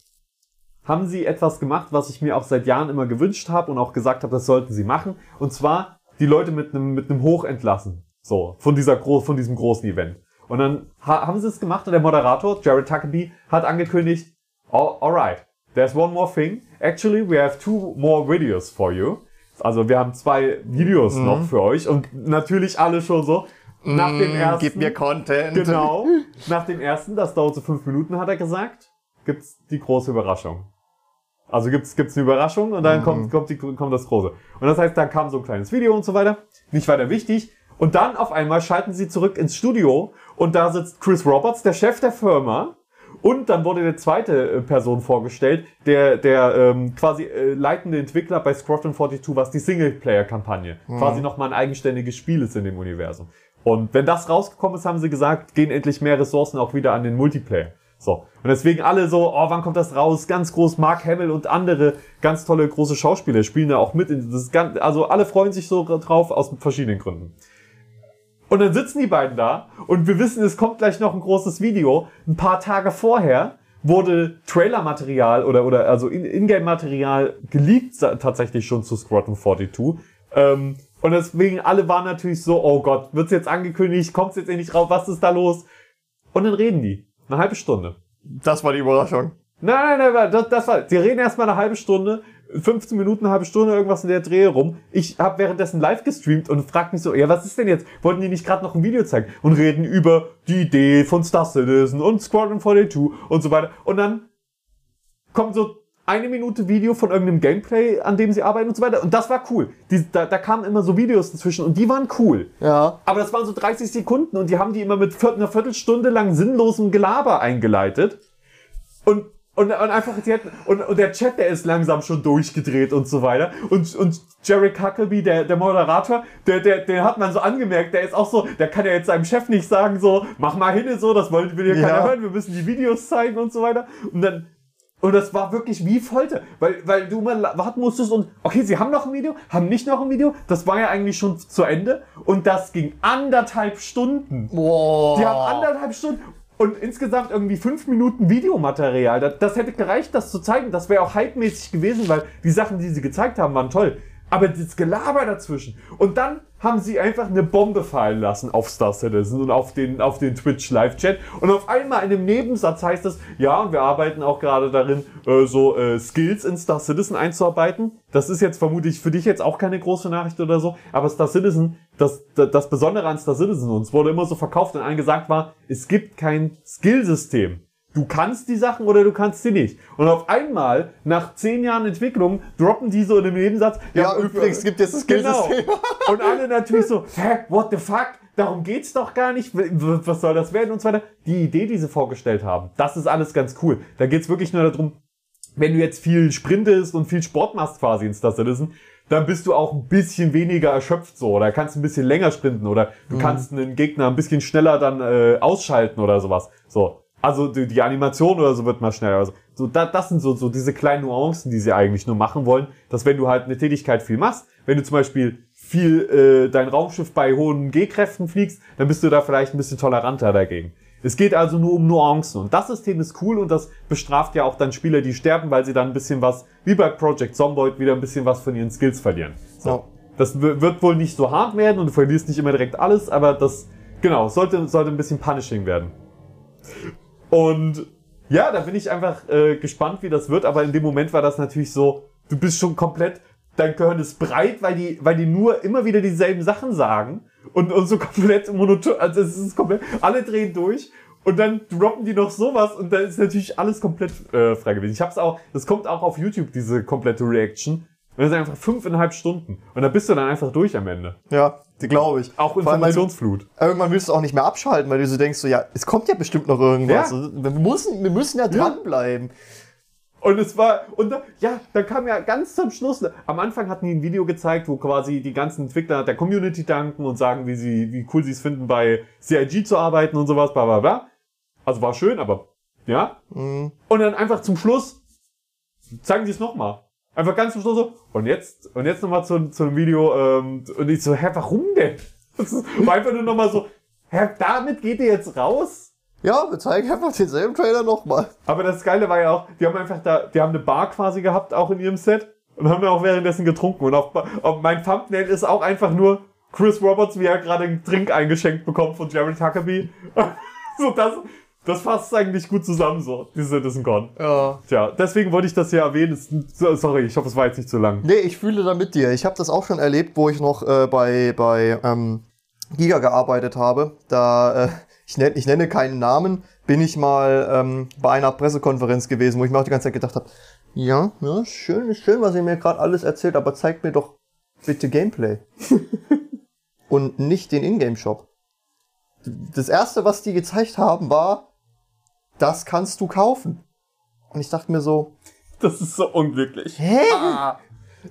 haben sie etwas gemacht, was ich mir auch seit Jahren immer gewünscht habe und auch gesagt habe, das sollten sie machen. Und zwar die Leute mit einem mit einem Hoch entlassen. So, von dieser von diesem großen Event. Und dann ha haben sie es gemacht und der Moderator, Jared Tuckabee, hat angekündigt, "All- alright, there's one more thing. Actually, we have two more videos for you. Also wir haben zwei Videos noch für euch und natürlich alle schon so. Nach dem ersten. Gib mir Content. Genau. Nach dem ersten, das dauert so fünf Minuten, hat er gesagt, gibt's die große Überraschung. Also gibt's gibt's eine Überraschung und dann kommt kommt, die, kommt das große. Und das heißt, dann kam so ein kleines Video und so weiter. Nicht weiter wichtig. Und dann auf einmal schalten sie zurück ins Studio und da sitzt Chris Roberts, der Chef der Firma. Und dann wurde eine zweite äh, Person vorgestellt, der, der ähm, quasi äh, leitende Entwickler bei Squadron 42, was die Singleplayer-Kampagne quasi nochmal ein eigenständiges Spiel ist in dem Universum. Und wenn das rausgekommen ist, haben sie gesagt, gehen endlich mehr Ressourcen auch wieder an den Multiplayer. So. Und deswegen alle so, oh, wann kommt das raus? Ganz groß, Mark Hamill und andere ganz tolle große Schauspieler spielen da auch mit. In das ganz, also alle freuen sich so drauf aus verschiedenen Gründen. Und dann sitzen die beiden da und wir wissen, es kommt gleich noch ein großes Video. Ein paar Tage vorher wurde Trailer-Material oder, oder also In- Ingame-Material geleakt tatsächlich schon zu Squadron 42. Ähm, und deswegen alle waren natürlich so, oh Gott, wird's jetzt angekündigt, kommt's jetzt endlich raus, was ist da los? Und dann reden die. Eine halbe Stunde. Das war die Überraschung. Nein, nein, nein, das, das war, die reden erstmal eine halbe Stunde, 15 Minuten, eine halbe Stunde, irgendwas in der Dreh rum. Ich habe währenddessen live gestreamt und frag mich so, ja, was ist denn jetzt? Wollten die nicht gerade noch ein Video zeigen? Und reden über die Idee von Star Citizen und Squadron 42 und so weiter. Und dann kommt so eine Minute Video von irgendeinem Gameplay, an dem sie arbeiten und so weiter. Und das war cool. Die, da, da kamen immer so Videos dazwischen und die waren cool. Ja. Aber das waren so 30 Sekunden und die haben die immer mit einer Viertelstunde lang sinnlosem Gelaber eingeleitet. Und, und, und einfach, die hatten, und, und der Chat, der ist langsam schon durchgedreht und so weiter. Und, und Jerry Huckabee, der, der Moderator, der, der, der hat man so angemerkt, der ist auch so, der kann ja jetzt seinem Chef nicht sagen, so, mach mal hin, so, das wollen, will ja keiner hören, wir müssen die Videos zeigen und so weiter. Und dann, und das war wirklich wie Folter, weil, weil du mal warten musstest und, okay, sie haben noch ein Video, haben nicht noch ein Video, das war ja eigentlich schon zu Ende und das ging anderthalb Stunden. Boah. Die haben anderthalb Stunden und insgesamt irgendwie fünf Minuten Videomaterial. Das, das hätte gereicht, das zu zeigen. Das wäre auch hypemäßig gewesen, weil die Sachen, die sie gezeigt haben, waren toll. Aber das Gelaber dazwischen. Und dann haben sie einfach eine Bombe fallen lassen auf Star Citizen und auf den, auf den Twitch Live-Chat. Und auf einmal in einem Nebensatz heißt es, ja, und wir arbeiten auch gerade darin, äh, so äh, Skills in Star Citizen einzuarbeiten. Das ist jetzt vermutlich für dich jetzt auch keine große Nachricht oder so. Aber Star Citizen, das, das Besondere an Star Citizen, uns wurde immer so verkauft und allen gesagt war, es gibt kein Skillsystem. Du kannst die Sachen oder du kannst sie nicht. Und auf einmal, nach zehn Jahren Entwicklung, droppen die so in einem Nebensatz. Ja, übrigens gibt es das Skillsystem. Genau. Und alle natürlich so, hä, what the fuck? Darum geht's doch gar nicht. Was soll das werden und so weiter. Die Idee, die sie vorgestellt haben, das ist alles ganz cool. Da geht's wirklich nur darum, wenn du jetzt viel sprintest und viel Sport machst quasi in Star Citizen, dann bist du auch ein bisschen weniger erschöpft so. Oder kannst ein bisschen länger sprinten oder du kannst einen Gegner ein bisschen schneller dann äh, ausschalten oder sowas. So. Also die, die Animation oder so wird mal schneller. Also, so, da, das sind so, so diese kleinen Nuancen, die sie eigentlich nur machen wollen, dass wenn du halt eine Tätigkeit viel machst, wenn du zum Beispiel viel äh, dein Raumschiff bei hohen G-Kräften fliegst, dann bist du da vielleicht ein bisschen toleranter dagegen. Es geht also nur um Nuancen und das System ist cool und das bestraft ja auch dann Spieler, die sterben, weil sie dann ein bisschen was, wie bei Project Zomboid, wieder ein bisschen was von ihren Skills verlieren. So. Ja. Das wird wohl nicht so hart werden und du verlierst nicht immer direkt alles, aber das, genau, sollte, sollte ein bisschen punishing werden. Und ja, da bin ich einfach äh, gespannt, wie das wird, aber in dem Moment war das natürlich so, du bist schon komplett, dein Gehirn ist breit, weil die, weil die nur immer wieder dieselben Sachen sagen und, und so komplett monoton, also es ist komplett, alle drehen durch und dann droppen die noch sowas und dann ist natürlich alles komplett äh, frei gewesen. Ich hab's auch, das kommt auch auf YouTube, diese komplette Reaction. Und das sind einfach fünfeinhalb Stunden. Und da bist du dann einfach durch am Ende. Ja, die glaube ich. Auch allem, Informationsflut. Irgendwann willst du auch nicht mehr abschalten, weil du so denkst, so, ja, es kommt ja bestimmt noch irgendwas. Ja. Also, Wir, müssen, wir müssen ja dranbleiben. Und es war, und da, ja, da kam ja ganz zum Schluss, am Anfang hatten die ein Video gezeigt, wo quasi die ganzen Entwickler der Community danken und sagen, wie sie, wie cool sie es finden, bei CIG zu arbeiten und sowas, bla, bla, bla. Also war schön, aber, ja. Und dann einfach zum Schluss zeigen sie es nochmal. Einfach ganz zum Schluss so, und jetzt, und jetzt nochmal zu, zu einem Video, ähm, und ich so, hä, warum denn? Das war einfach nur nochmal so, hä, damit geht ihr jetzt raus? Ja, wir zeigen einfach denselben Trailer nochmal. Aber das Geile war ja auch, die haben einfach da, die haben eine Bar quasi gehabt, auch in ihrem Set. Und haben dann auch währenddessen getrunken. Und auf, auf mein Thumbnail ist auch einfach nur Chris Roberts, wie er gerade einen Drink eingeschenkt bekommt von Jared Huckabee. so, das, das fasst eigentlich gut zusammen, so, diese CitizenCon. Ja. Tja, deswegen wollte ich das hier erwähnen. Sorry, ich hoffe, es war jetzt nicht zu lang. Nee, ich fühle da mit dir. Ich habe das auch schon erlebt, wo ich noch äh, bei, bei ähm, Giga gearbeitet habe. Da, äh, ich, nenn, ich nenne keinen Namen, bin ich mal ähm, bei einer Pressekonferenz gewesen, wo ich mir auch die ganze Zeit gedacht habe, ja, ja, schön, schön, was ihr mir gerade alles erzählt, aber zeigt mir doch bitte Gameplay. Und nicht den Ingame-Shop. Das erste, was die gezeigt haben, war, das kannst du kaufen. Und ich dachte mir so, Das ist so unglücklich. Hä?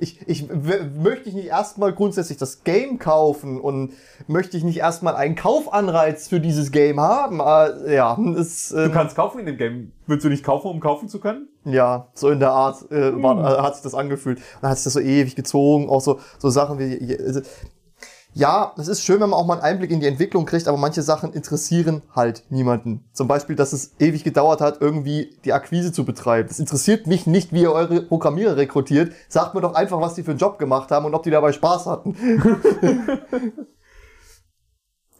Ich, ich w- möchte ich nicht erstmal grundsätzlich das Game kaufen und möchte ich nicht erstmal einen Kaufanreiz für dieses Game haben? Äh, ja, ist, Du ähm, kannst kaufen in dem Game. Willst du nicht kaufen, um kaufen zu können? ja, so in der Art äh, war, äh, hat sich das angefühlt. Dann hat sich das so ewig gezogen, auch so, so Sachen wie, also, ja, es ist schön, wenn man auch mal einen Einblick in die Entwicklung kriegt, aber manche Sachen interessieren halt niemanden. Zum Beispiel, dass es ewig gedauert hat, irgendwie die Akquise zu betreiben. Das interessiert mich nicht, wie ihr eure Programmierer rekrutiert. Sagt mir doch einfach, was die für einen Job gemacht haben und ob die dabei Spaß hatten.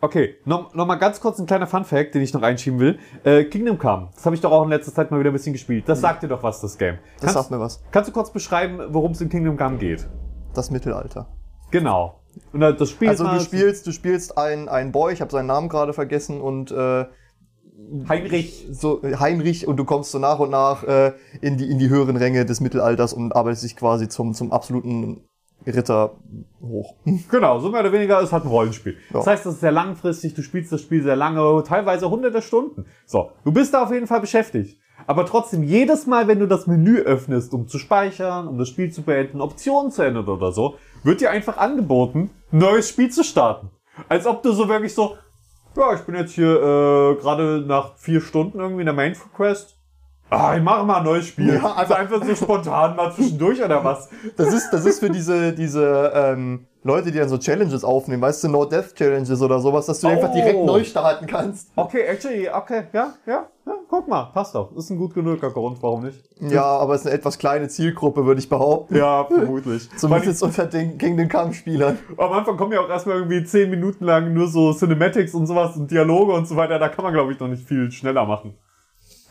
Okay, noch, noch mal ganz kurz ein kleiner Fun-Fact, den ich noch einschieben will. Äh, Kingdom Come, das habe ich doch auch in letzter Zeit mal wieder ein bisschen gespielt. Das sagt dir doch was, das Game. Das Kannst, sagt mir was. kannst du kurz beschreiben, worum es in Kingdom Come geht? Das Mittelalter. Genau. Und äh, das Spiel Also du spielst, du spielst einen, einen Boy, ich habe seinen Namen gerade vergessen und äh, Heinrich. so Heinrich und du kommst so nach und nach äh, in die in die höheren Ränge des Mittelalters und arbeitest dich quasi zum zum absoluten Ritter hoch. Genau, so mehr oder weniger ist halt ein Rollenspiel. Ja. Das heißt, das ist sehr langfristig, du spielst das Spiel sehr lange, teilweise hunderte Stunden. So, du bist da auf jeden Fall beschäftigt. Aber trotzdem, jedes Mal, wenn du das Menü öffnest, um zu speichern, um das Spiel zu beenden, Optionen zu ändern oder so, wird dir einfach angeboten, ein neues Spiel zu starten. Als ob du so wirklich so, ja, ich bin jetzt hier äh, gerade nach vier Stunden irgendwie in der Main Quest. Ah, ich mache mal ein neues Spiel. Ja, also einfach so spontan mal zwischendurch oder was? Das ist das ist für diese diese ähm, Leute, die dann so Challenges aufnehmen, weißt du, No-Death-Challenges oder sowas, dass du einfach Oh. direkt neu starten kannst. Okay, actually, okay, ja, ja, ja, guck mal, passt doch. Ist ein gut genuger Grund, warum nicht? Ja, aber es ist eine etwas kleine Zielgruppe, würde ich behaupten. Ja, vermutlich. Zumindest unter den Kingdom Come-Spielern. Am Anfang kommen ja auch erstmal irgendwie 10 Minuten lang nur so Cinematics und sowas und Dialoge und so weiter. Da kann man, glaube ich, noch nicht viel schneller machen.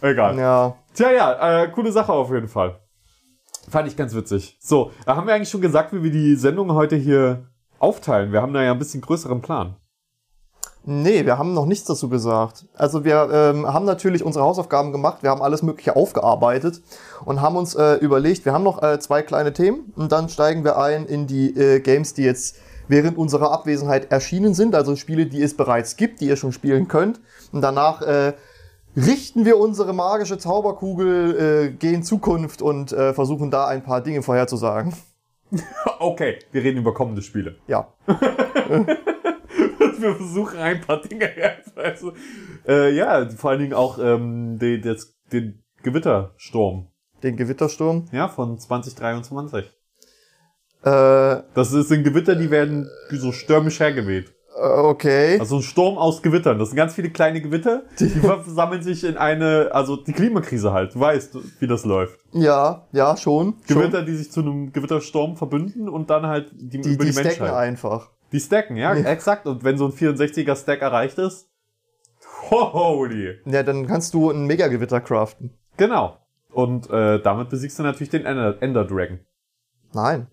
Egal. Ja. Tja, ja, äh, coole Sache auf jeden Fall. Fand ich ganz witzig. So, da haben wir eigentlich schon gesagt, wie wir die Sendung heute hier aufteilen. Wir haben da ja ein bisschen größeren Plan. Nee, wir haben noch nichts dazu gesagt. Also wir ähm, haben natürlich unsere Hausaufgaben gemacht, wir haben alles Mögliche aufgearbeitet und haben uns äh, überlegt, wir haben noch äh, zwei kleine Themen und dann steigen wir ein in die äh, Games, die jetzt während unserer Abwesenheit erschienen sind, also Spiele, die es bereits gibt, die ihr schon spielen könnt. Und danach äh, richten wir unsere magische Zauberkugel, äh, gehen Zukunft und äh, versuchen da ein paar Dinge vorherzusagen. Okay, wir reden über kommende Spiele. Ja. wir versuchen ein paar Dinge herzuweisen. Äh, ja, vor allen Dingen auch ähm, den, das, den Gewittersturm. Den Gewittersturm. Ja, von 2023. Äh, Das sind Gewitter, die werden so stürmisch hergeweht. Okay. Also ein Sturm aus Gewittern. Das sind ganz viele kleine Gewitter, die versammeln sich in eine, also die Klimakrise halt. Du weißt, wie das läuft. Ja, ja, schon. schon. Gewitter, die sich zu einem Gewittersturm verbünden und dann halt die, Die, über die die, stacken Menschheit. einfach. Die stacken, ja, Ja. exakt. Und wenn so ein 64er Stack erreicht ist, holy. Ja, dann kannst du ein Megagewitter craften. Genau. Und äh, damit besiegst du natürlich den Ender, Ender Dragon. Nein,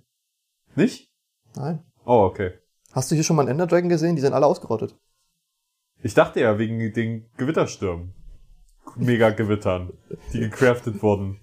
Nicht? nein. Oh, okay. Hast du hier schon mal einen Ender Dragon gesehen? Die sind alle ausgerottet. Ich dachte ja wegen den Gewitterstürmen. Mega-Gewittern, die gecraftet wurden.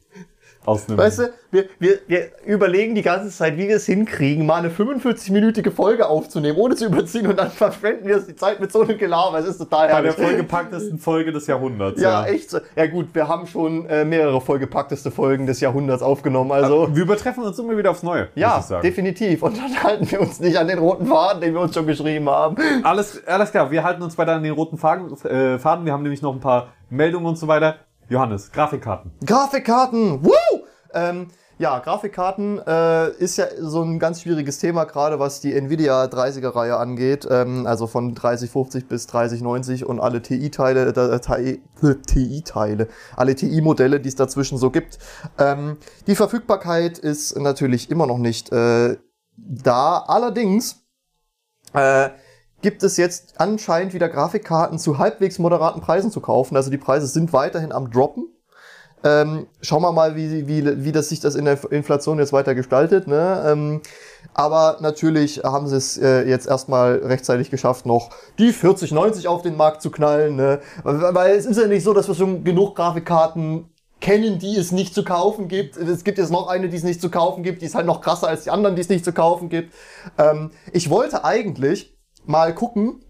Aus einem Weißt du, wir, wir, wir überlegen die ganze Zeit, wie wir es hinkriegen, mal eine 45-minütige Folge aufzunehmen, ohne zu überziehen und dann verschwenden wir die Zeit mit so einem Gelaber. Es ist total bei der herrlich. vollgepacktesten Folge des Jahrhunderts. Ja, echt so. Ja gut, wir haben schon äh, mehrere vollgepackteste Folgen des Jahrhunderts aufgenommen, also... Wir übertreffen uns immer wieder aufs Neue, Ja, definitiv. Und dann halten wir uns nicht an den roten Faden, den wir uns schon geschrieben haben. Alles, alles klar, wir halten uns weiter an den roten Faden, äh, Faden. Wir haben nämlich noch ein paar Meldungen und so weiter. Johannes, Grafikkarten. Grafikkarten, woo! Ähm, ja, Grafikkarten äh, ist ja so ein ganz schwieriges Thema, gerade was die Nvidia 30er-Reihe angeht. Ähm, also von 3050 bis 3090 und alle TI-Teile, äh, TI TI-Teile, alle TI-Modelle, die es dazwischen so gibt. Ähm, die Verfügbarkeit ist natürlich immer noch nicht äh, da. Allerdings äh, gibt es jetzt anscheinend wieder Grafikkarten zu halbwegs moderaten Preisen zu kaufen. Also die Preise sind weiterhin am Droppen. Ähm, schauen wir mal, wie, wie, wie das sich das in der Inflation jetzt weiter gestaltet. Ne? Ähm, aber natürlich haben sie es äh, jetzt erstmal rechtzeitig geschafft, noch die 4090 auf den Markt zu knallen. Ne? Weil, weil es ist ja nicht so, dass wir schon genug Grafikkarten kennen, die es nicht zu kaufen gibt. Es gibt jetzt noch eine, die es nicht zu kaufen gibt. Die ist halt noch krasser als die anderen, die es nicht zu kaufen gibt. Ähm, ich wollte eigentlich mal gucken,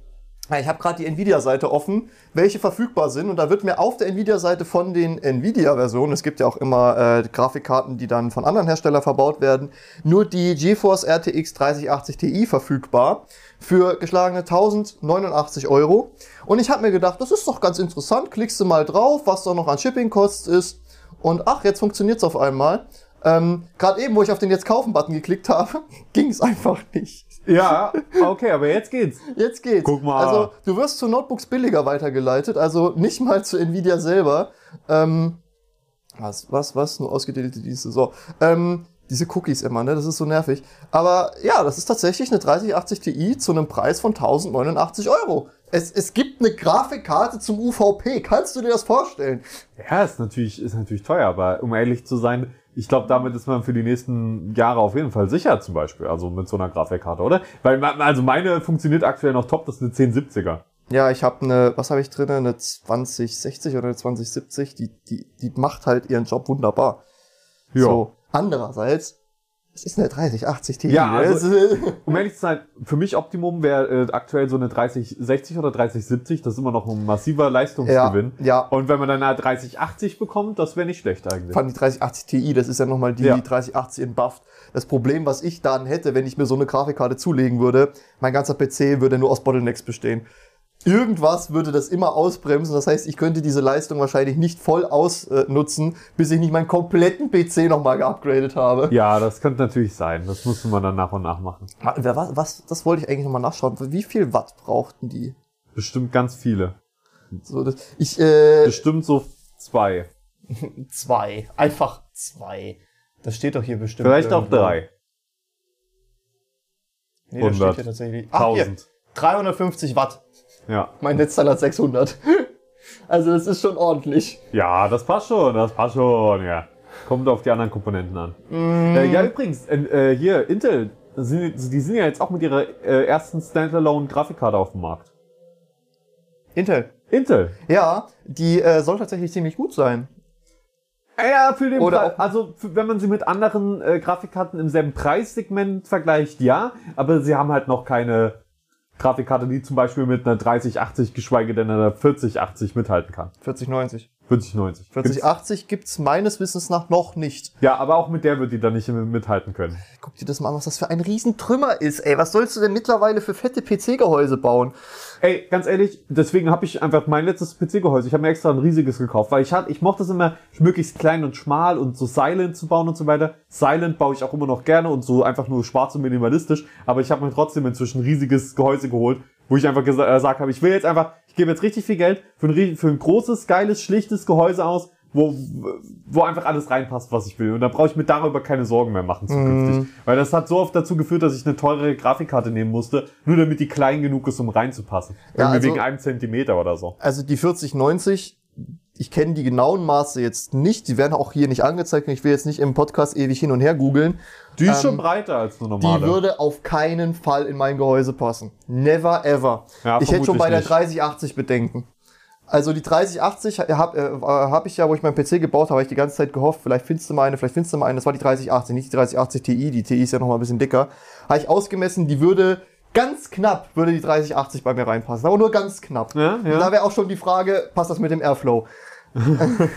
Ich habe gerade die Nvidia-Seite offen, welche verfügbar sind. Und da wird mir auf der Nvidia-Seite von den Nvidia-Versionen, es gibt ja auch immer äh, Grafikkarten, die dann von anderen Herstellern verbaut werden, nur die GeForce RTX 3080 Ti verfügbar für geschlagene 1089 Euro. Und ich habe mir gedacht, das ist doch ganz interessant. Klickst du mal drauf, was da noch an Shipping-Costs ist. Und ach, jetzt funktioniert's auf einmal. Ähm, Gerade eben, wo ich auf den Jetzt kaufen-Button geklickt habe, ging es einfach nicht. Ja, okay, aber jetzt geht's. Jetzt geht's. Guck mal. Also, du wirst zu Notebooks billiger weitergeleitet, also nicht mal zu Nvidia selber. Ähm, was, was, was? Nur ausgedelte Dienste. So. Ähm, diese Cookies immer, ne? Das ist so nervig. Aber ja, das ist tatsächlich eine 3080 Ti zu einem Preis von 1089 Euro. Es, es gibt eine Grafikkarte zum UVP. Kannst du dir das vorstellen? Ja, ist natürlich, ist natürlich teuer, aber um ehrlich zu sein, ich glaube, damit ist man für die nächsten Jahre auf jeden Fall sicher, zum Beispiel. Also mit so einer Grafikkarte, oder? Weil, also meine funktioniert aktuell noch top, das ist eine 1070er. Ja, ich habe eine, was habe ich drin? Eine 2060 oder eine 2070. Die, die, die macht halt ihren Job wunderbar. Ja. So. Andererseits, es ist eine 3080 Ti. Ja, also- Es ist- Um ehrlich zu sein, für mich Optimum wäre äh, aktuell so eine 3060 oder 3070. Das ist immer noch ein massiver Leistungsgewinn. Ja, ja. Und wenn man dann eine 3080 bekommt, das wäre nicht schlecht eigentlich. Vor allem die 3080 Ti, das ist ja nochmal die Ja. 3080 in Buffed. Das Problem, was ich dann hätte, wenn ich mir so eine Grafikkarte zulegen würde, mein ganzer PC würde nur aus Bottlenecks bestehen. Irgendwas würde das immer ausbremsen. Das heißt, ich könnte diese Leistung wahrscheinlich nicht voll ausnutzen, bis ich nicht meinen kompletten PC nochmal geupgradet habe. Ja, das könnte natürlich sein. Das musste man dann nach und nach machen. Was, was, das wollte ich eigentlich nochmal nachschauen. Wie viel Watt brauchten die? Bestimmt ganz viele. So, das, ich, äh, Bestimmt so zwei. zwei. Einfach zwei. Das steht doch hier bestimmt. Vielleicht auch irgendwo. drei. Nee, das steht 100. hier tatsächlich. Ach, hier. 1000. 350 Watt. Ja. Mein Netzteil hat 600. Also das ist schon ordentlich. Ja, das passt schon, das passt schon, ja. Kommt auf die anderen Komponenten an. Äh, ja, übrigens, äh, hier, Intel, sind, die sind ja jetzt auch mit ihrer äh, ersten Standalone-Grafikkarte auf dem Markt. Intel. Intel. Ja, die äh, soll tatsächlich ziemlich gut sein. Ja, für den Oder Preis, also für, wenn man sie mit anderen äh, Grafikkarten im selben Preissegment vergleicht, ja, aber sie haben halt noch keine Grafikkarte, die zum Beispiel mit einer 3080, geschweige denn einer 4080 mithalten kann. 4090. 4090. 4080 gibt's meines Wissens nach noch nicht. Ja, aber auch mit der wird die dann nicht mithalten können. Guck dir das mal an, was das für ein Riesentrümmer ist, ey. Was sollst du denn mittlerweile für fette PC-Gehäuse bauen? Ey, ganz ehrlich, deswegen habe ich einfach mein letztes PC-Gehäuse. Ich habe mir extra ein riesiges gekauft, weil ich hatte, ich mochte es immer möglichst klein und schmal und so silent zu bauen und so weiter. Silent baue ich auch immer noch gerne und so einfach nur schwarz und minimalistisch. Aber ich habe mir trotzdem inzwischen ein riesiges Gehäuse geholt, wo ich einfach gesa- äh, gesagt habe, ich will jetzt einfach, gebe jetzt richtig viel Geld für ein, für ein großes, geiles, schlichtes Gehäuse aus, wo, wo einfach alles reinpasst, was ich will. Und da brauche ich mir darüber keine Sorgen mehr machen zukünftig. Weil das hat so oft dazu geführt, dass ich eine teurere Grafikkarte nehmen musste, nur damit die klein genug ist, um reinzupassen. Ja, Irgendwie also- wegen einem Zentimeter oder so. Also die 4090, ich kenne die genauen Maße jetzt nicht. Die werden auch hier nicht angezeigt. Ich will jetzt nicht im Podcast ewig hin und her googeln. Die ist Ähm, schon breiter als eine Die normale. würde auf keinen Fall in mein Gehäuse passen. Never ever. Ja, ich hätte schon bei der nicht. 3080 Bedenken. Also die 3080 habe äh, hab ich ja, wo ich meinen PC gebaut habe, habe ich die ganze Zeit gehofft, vielleicht findest du mal eine, vielleicht findest du mal eine. Das war die 3080, nicht die 3080 Ti. Die Ti ist ja noch mal ein bisschen dicker. Habe ich ausgemessen, die würde ganz knapp, würde die 3080 bei mir reinpassen. Aber nur ganz knapp. Ja, ja. Und da wäre auch schon die Frage, passt das mit dem Airflow?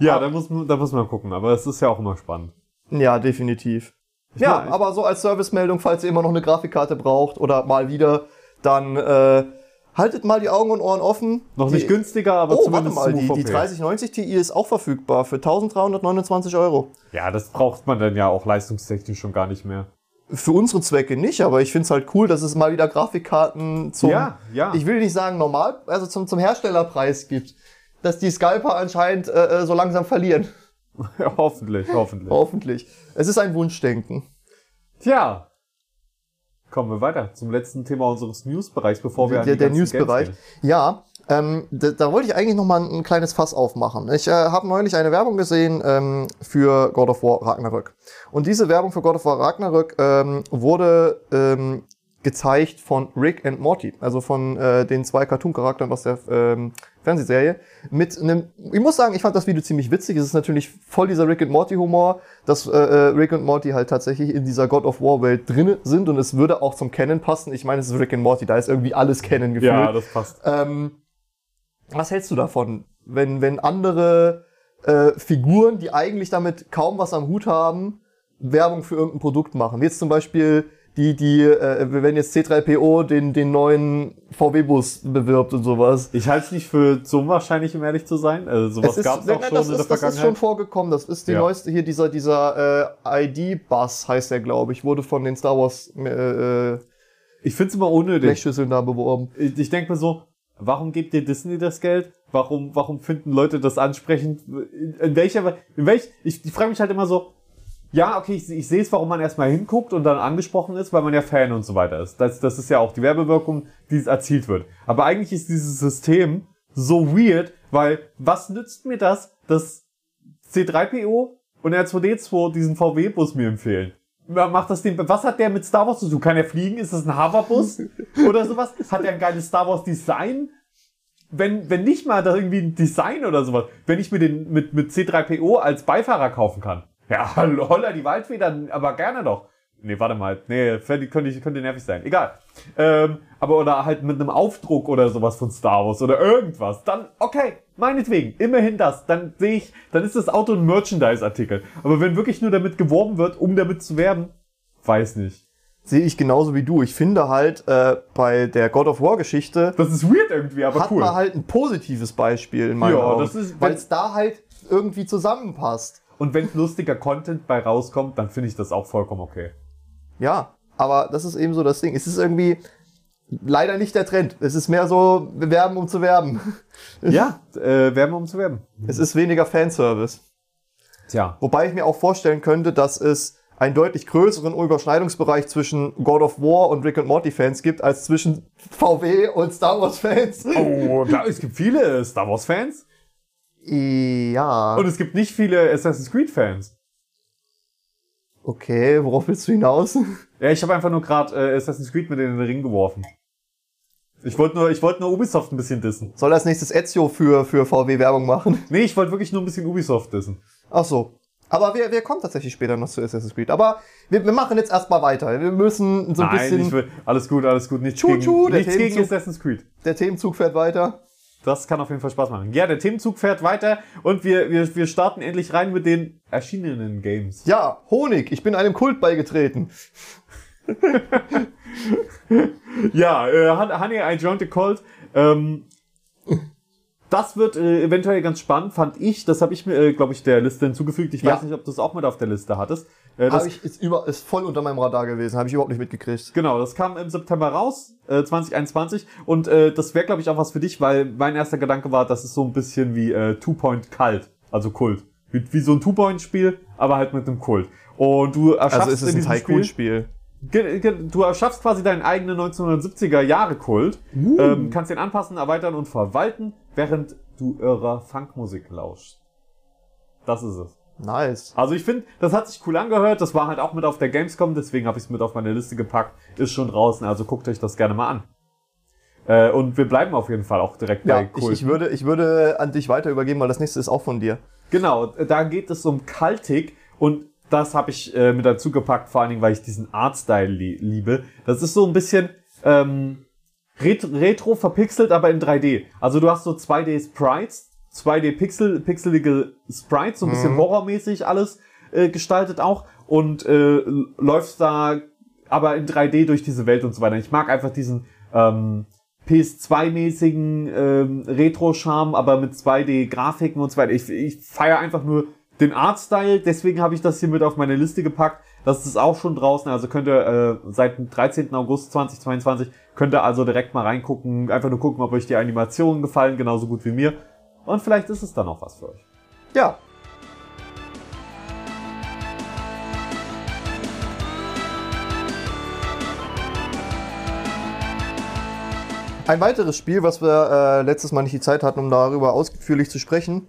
ja, da muss, man- da muss man gucken, aber es ist ja auch immer spannend. Ja, definitiv. ja, mein, ich- aber so als Servicemeldung, falls ihr immer noch eine Grafikkarte braucht oder mal wieder, dann äh, haltet mal die Augen und Ohren offen. Noch die, nicht günstiger, aber Oh, warte zumindest mal, zum die, die UVP. 3090 Ti ist auch verfügbar für 1329 Euro. Ja, das braucht man dann ja auch leistungstechnisch schon gar nicht mehr. Für unsere Zwecke nicht, aber ich find's halt cool, dass es mal wieder Grafikkarten zum, Ja, ja. ich will nicht sagen normal, also zum, zum Herstellerpreis gibt. Dass die Scalper anscheinend äh, äh, so langsam verlieren. Hoffentlich, hoffentlich. Hoffentlich. Es ist ein Wunschdenken. Tja. Kommen wir weiter zum letzten Thema unseres News-Bereichs, bevor wir an der, die der News-Bereich. Ja, ähm, da, da wollte ich eigentlich noch mal ein, ein kleines Fass aufmachen. Ich äh, habe neulich eine Werbung gesehen ähm, für God of War Ragnarök. Und diese Werbung für God of War Ragnarök ähm, wurde ähm, gezeigt von Rick and Morty, also von äh, den zwei Cartoon-Charakteren aus der ähm, Fernsehserie. Mit einem, ich muss sagen, ich fand das Video ziemlich witzig. Es ist natürlich voll dieser Rick and Morty-Humor, dass äh, äh, Rick und Morty halt tatsächlich in dieser God of War-Welt drinne sind und es würde auch zum Canon passen. Ich meine, es ist Rick and Morty, da ist irgendwie alles Canon gefühlt. Ja, das passt. Ähm, was hältst du davon, wenn, wenn andere äh, Figuren, die eigentlich damit kaum was am Hut haben, Werbung für irgendein Produkt machen? Wie jetzt zum Beispiel die, die, äh, wenn jetzt C3PO den, den neuen VW-Bus bewirbt und sowas. Ich halte es nicht für so unwahrscheinlich, um ehrlich zu sein. Also sowas ist, gab es auch nein, schon das, in der ist, das ist schon Vergangenheit. vorgekommen. Das ist die Ja. neueste hier, dieser, dieser äh, ID-Bus heißt der, glaube ich, wurde von den Star Wars äh, äh, Ich finde es immer unnötig. Blechschüsseln da beworben. Ich, ich denke mir so, warum gibt dir Disney das Geld? Warum, warum finden Leute das ansprechend? In, in welcher, in welch, ich, ich frage mich halt immer so, ja, okay, ich, ich sehe es, warum man erstmal hinguckt und dann angesprochen ist, weil man ja Fan und so weiter ist. Das, das ist ja auch die Werbewirkung, die erzielt wird. Aber eigentlich ist dieses System so weird, weil was nützt mir das, dass C3PO und R2D2 diesen VW-Bus mir empfehlen? Macht das den, was hat der mit Star Wars zu tun? Kann er fliegen? Ist das ein Hoverbus? oder sowas? Hat er ein geiles Star Wars Design? Wenn, wenn nicht mal da irgendwie ein Design oder sowas, wenn ich mir den mit, mit C3PO als Beifahrer kaufen kann. Ja, holla die Waldfedern, aber gerne doch. Nee, warte mal. Nee, könnte, könnte, nervig sein. Egal. Ähm, aber oder halt mit einem Aufdruck oder sowas von Star Wars oder irgendwas. Dann, okay, meinetwegen, immerhin das. Dann sehe ich, dann ist das Auto ein Merchandise-Artikel. Aber wenn wirklich nur damit geworben wird, um damit zu werben, weiß nicht. sehe ich genauso wie du. Ich finde halt äh, bei der God of War Geschichte Das ist weird irgendwie, aber hat cool. man halt ein positives Beispiel in meinen Ja, Augen, das ist- weil es da halt irgendwie zusammenpasst. Und wenn lustiger Content bei rauskommt, dann finde ich das auch vollkommen okay. Ja, aber das ist eben so das Ding. Es ist irgendwie leider nicht der Trend. Es ist mehr so werben um zu werben. Ja, äh, werben um zu werben. Es ist weniger Fanservice. Tja. Wobei ich mir auch vorstellen könnte, dass es einen deutlich größeren Überschneidungsbereich zwischen God of War und Rick and Morty Fans gibt, als zwischen VW und Star Wars Fans. Oh, da, es gibt viele Star Wars Fans Ja. und es gibt nicht viele Assassin's Creed Fans. Okay, worauf willst du hinaus? Ja, ich habe einfach nur gerade äh, Assassin's Creed mit in den Ring geworfen. Ich wollte nur, ich wollte nur Ubisoft ein bisschen dissen. Soll als nächstes Ezio für, für VW Werbung machen? Nee, ich wollte wirklich nur ein bisschen Ubisoft dissen. Ach so. Aber wir, wir kommen tatsächlich später noch zu Assassin's Creed. Aber wir, wir machen jetzt erstmal weiter. Wir müssen so ein Nein, bisschen. ich will, alles gut, alles gut. Nichts Tschu, gegen, tschu, nichts gegen. Assassin's Creed. Der Themenzug fährt weiter. Das kann auf jeden Fall Spaß machen. Ja, der Themenzug fährt weiter und wir, wir, wir starten endlich rein mit den erschienenen Games. Ja, Honig, ich bin einem Kult beigetreten. Ja, äh, Hon- Honey, I Drowned a Cold. Ähm, das wird äh, eventuell ganz spannend, fand ich. Das habe ich mir, äh, glaube ich, der Liste hinzugefügt. Ich Ja. weiß nicht, ob du es auch mit auf der Liste hattest. Äh, das, ich ist über ist voll unter meinem Radar gewesen, habe ich überhaupt nicht mitgekriegt. Genau, das kam im September raus, äh, 2021. Und äh, das wäre, glaube ich, auch was für dich, weil mein erster Gedanke war, das ist so ein bisschen wie äh, Two-Point Cult, also Kult. Wie, wie so ein Two-Point-Spiel, aber halt mit einem Kult. Und du erschaffst Also ist es in ein Tycoon-Spiel. Du erschaffst quasi deinen eigenen 1970er Jahre Kult, Uh. ähm, kannst den anpassen, erweitern und verwalten, während du irrer Funkmusik lauschst. Das ist es. Nice. Also ich finde, das hat sich cool angehört. Das war halt auch mit auf der Gamescom, deswegen habe ich es mit auf meine Liste gepackt. Ist schon draußen, also guckt euch das gerne mal an. Äh, und wir bleiben auf jeden Fall auch direkt Ja, bei ich, cool. ich, würde, ich würde an dich weiter übergeben, weil das nächste ist auch von dir. Genau, da geht es um Kaltik und das habe ich äh, mit dazu gepackt, vor allen Dingen, weil ich diesen Artstyle li liebe. Das ist so ein bisschen ähm, ret retro verpixelt, aber in 3D. Also du hast so 2D Sprites, 2D Pixel, pixelige Sprites, so ein bisschen horrormäßig alles äh, gestaltet auch und äh, läufst da aber in 3D durch diese Welt und so weiter. Ich mag einfach diesen ähm, PS2-mäßigen ähm, Retro-Charme, aber mit 2D-Grafiken und so weiter. Ich, ich feiere einfach nur den Artstyle, deswegen habe ich das hier mit auf meine Liste gepackt. Das ist auch schon draußen, also könnt ihr äh, seit dem 13. August 2022 könnt ihr also direkt mal reingucken, einfach nur gucken, ob euch die Animationen gefallen, genauso gut wie mir. Und vielleicht ist es dann auch was für euch. Ja. Ein weiteres Spiel, was wir äh, letztes Mal nicht die Zeit hatten, um darüber ausführlich zu sprechen.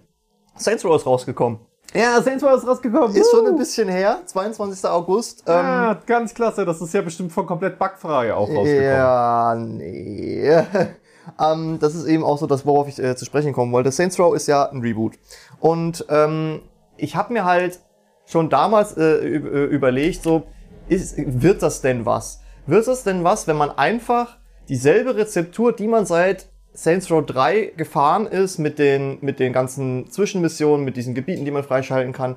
Saints Row ist rausgekommen. Ja, Saints Row ist rausgekommen. Ist schon ein bisschen her, 22. August. Ähm, Ja, ganz klasse. Das ist ja bestimmt von komplett bugfrei auch rausgekommen. Ja, nee. ähm, das ist eben auch so das, worauf ich äh, zu sprechen kommen wollte. Saints Row ist ja ein Reboot. Und ähm, ich habe mir halt schon damals äh, äh, überlegt, so, ist, wird das denn was? Wird das denn was, wenn man einfach dieselbe Rezeptur, die man seit Saints Row 3 gefahren ist, mit den, mit den ganzen Zwischenmissionen, mit diesen Gebieten, die man freischalten kann,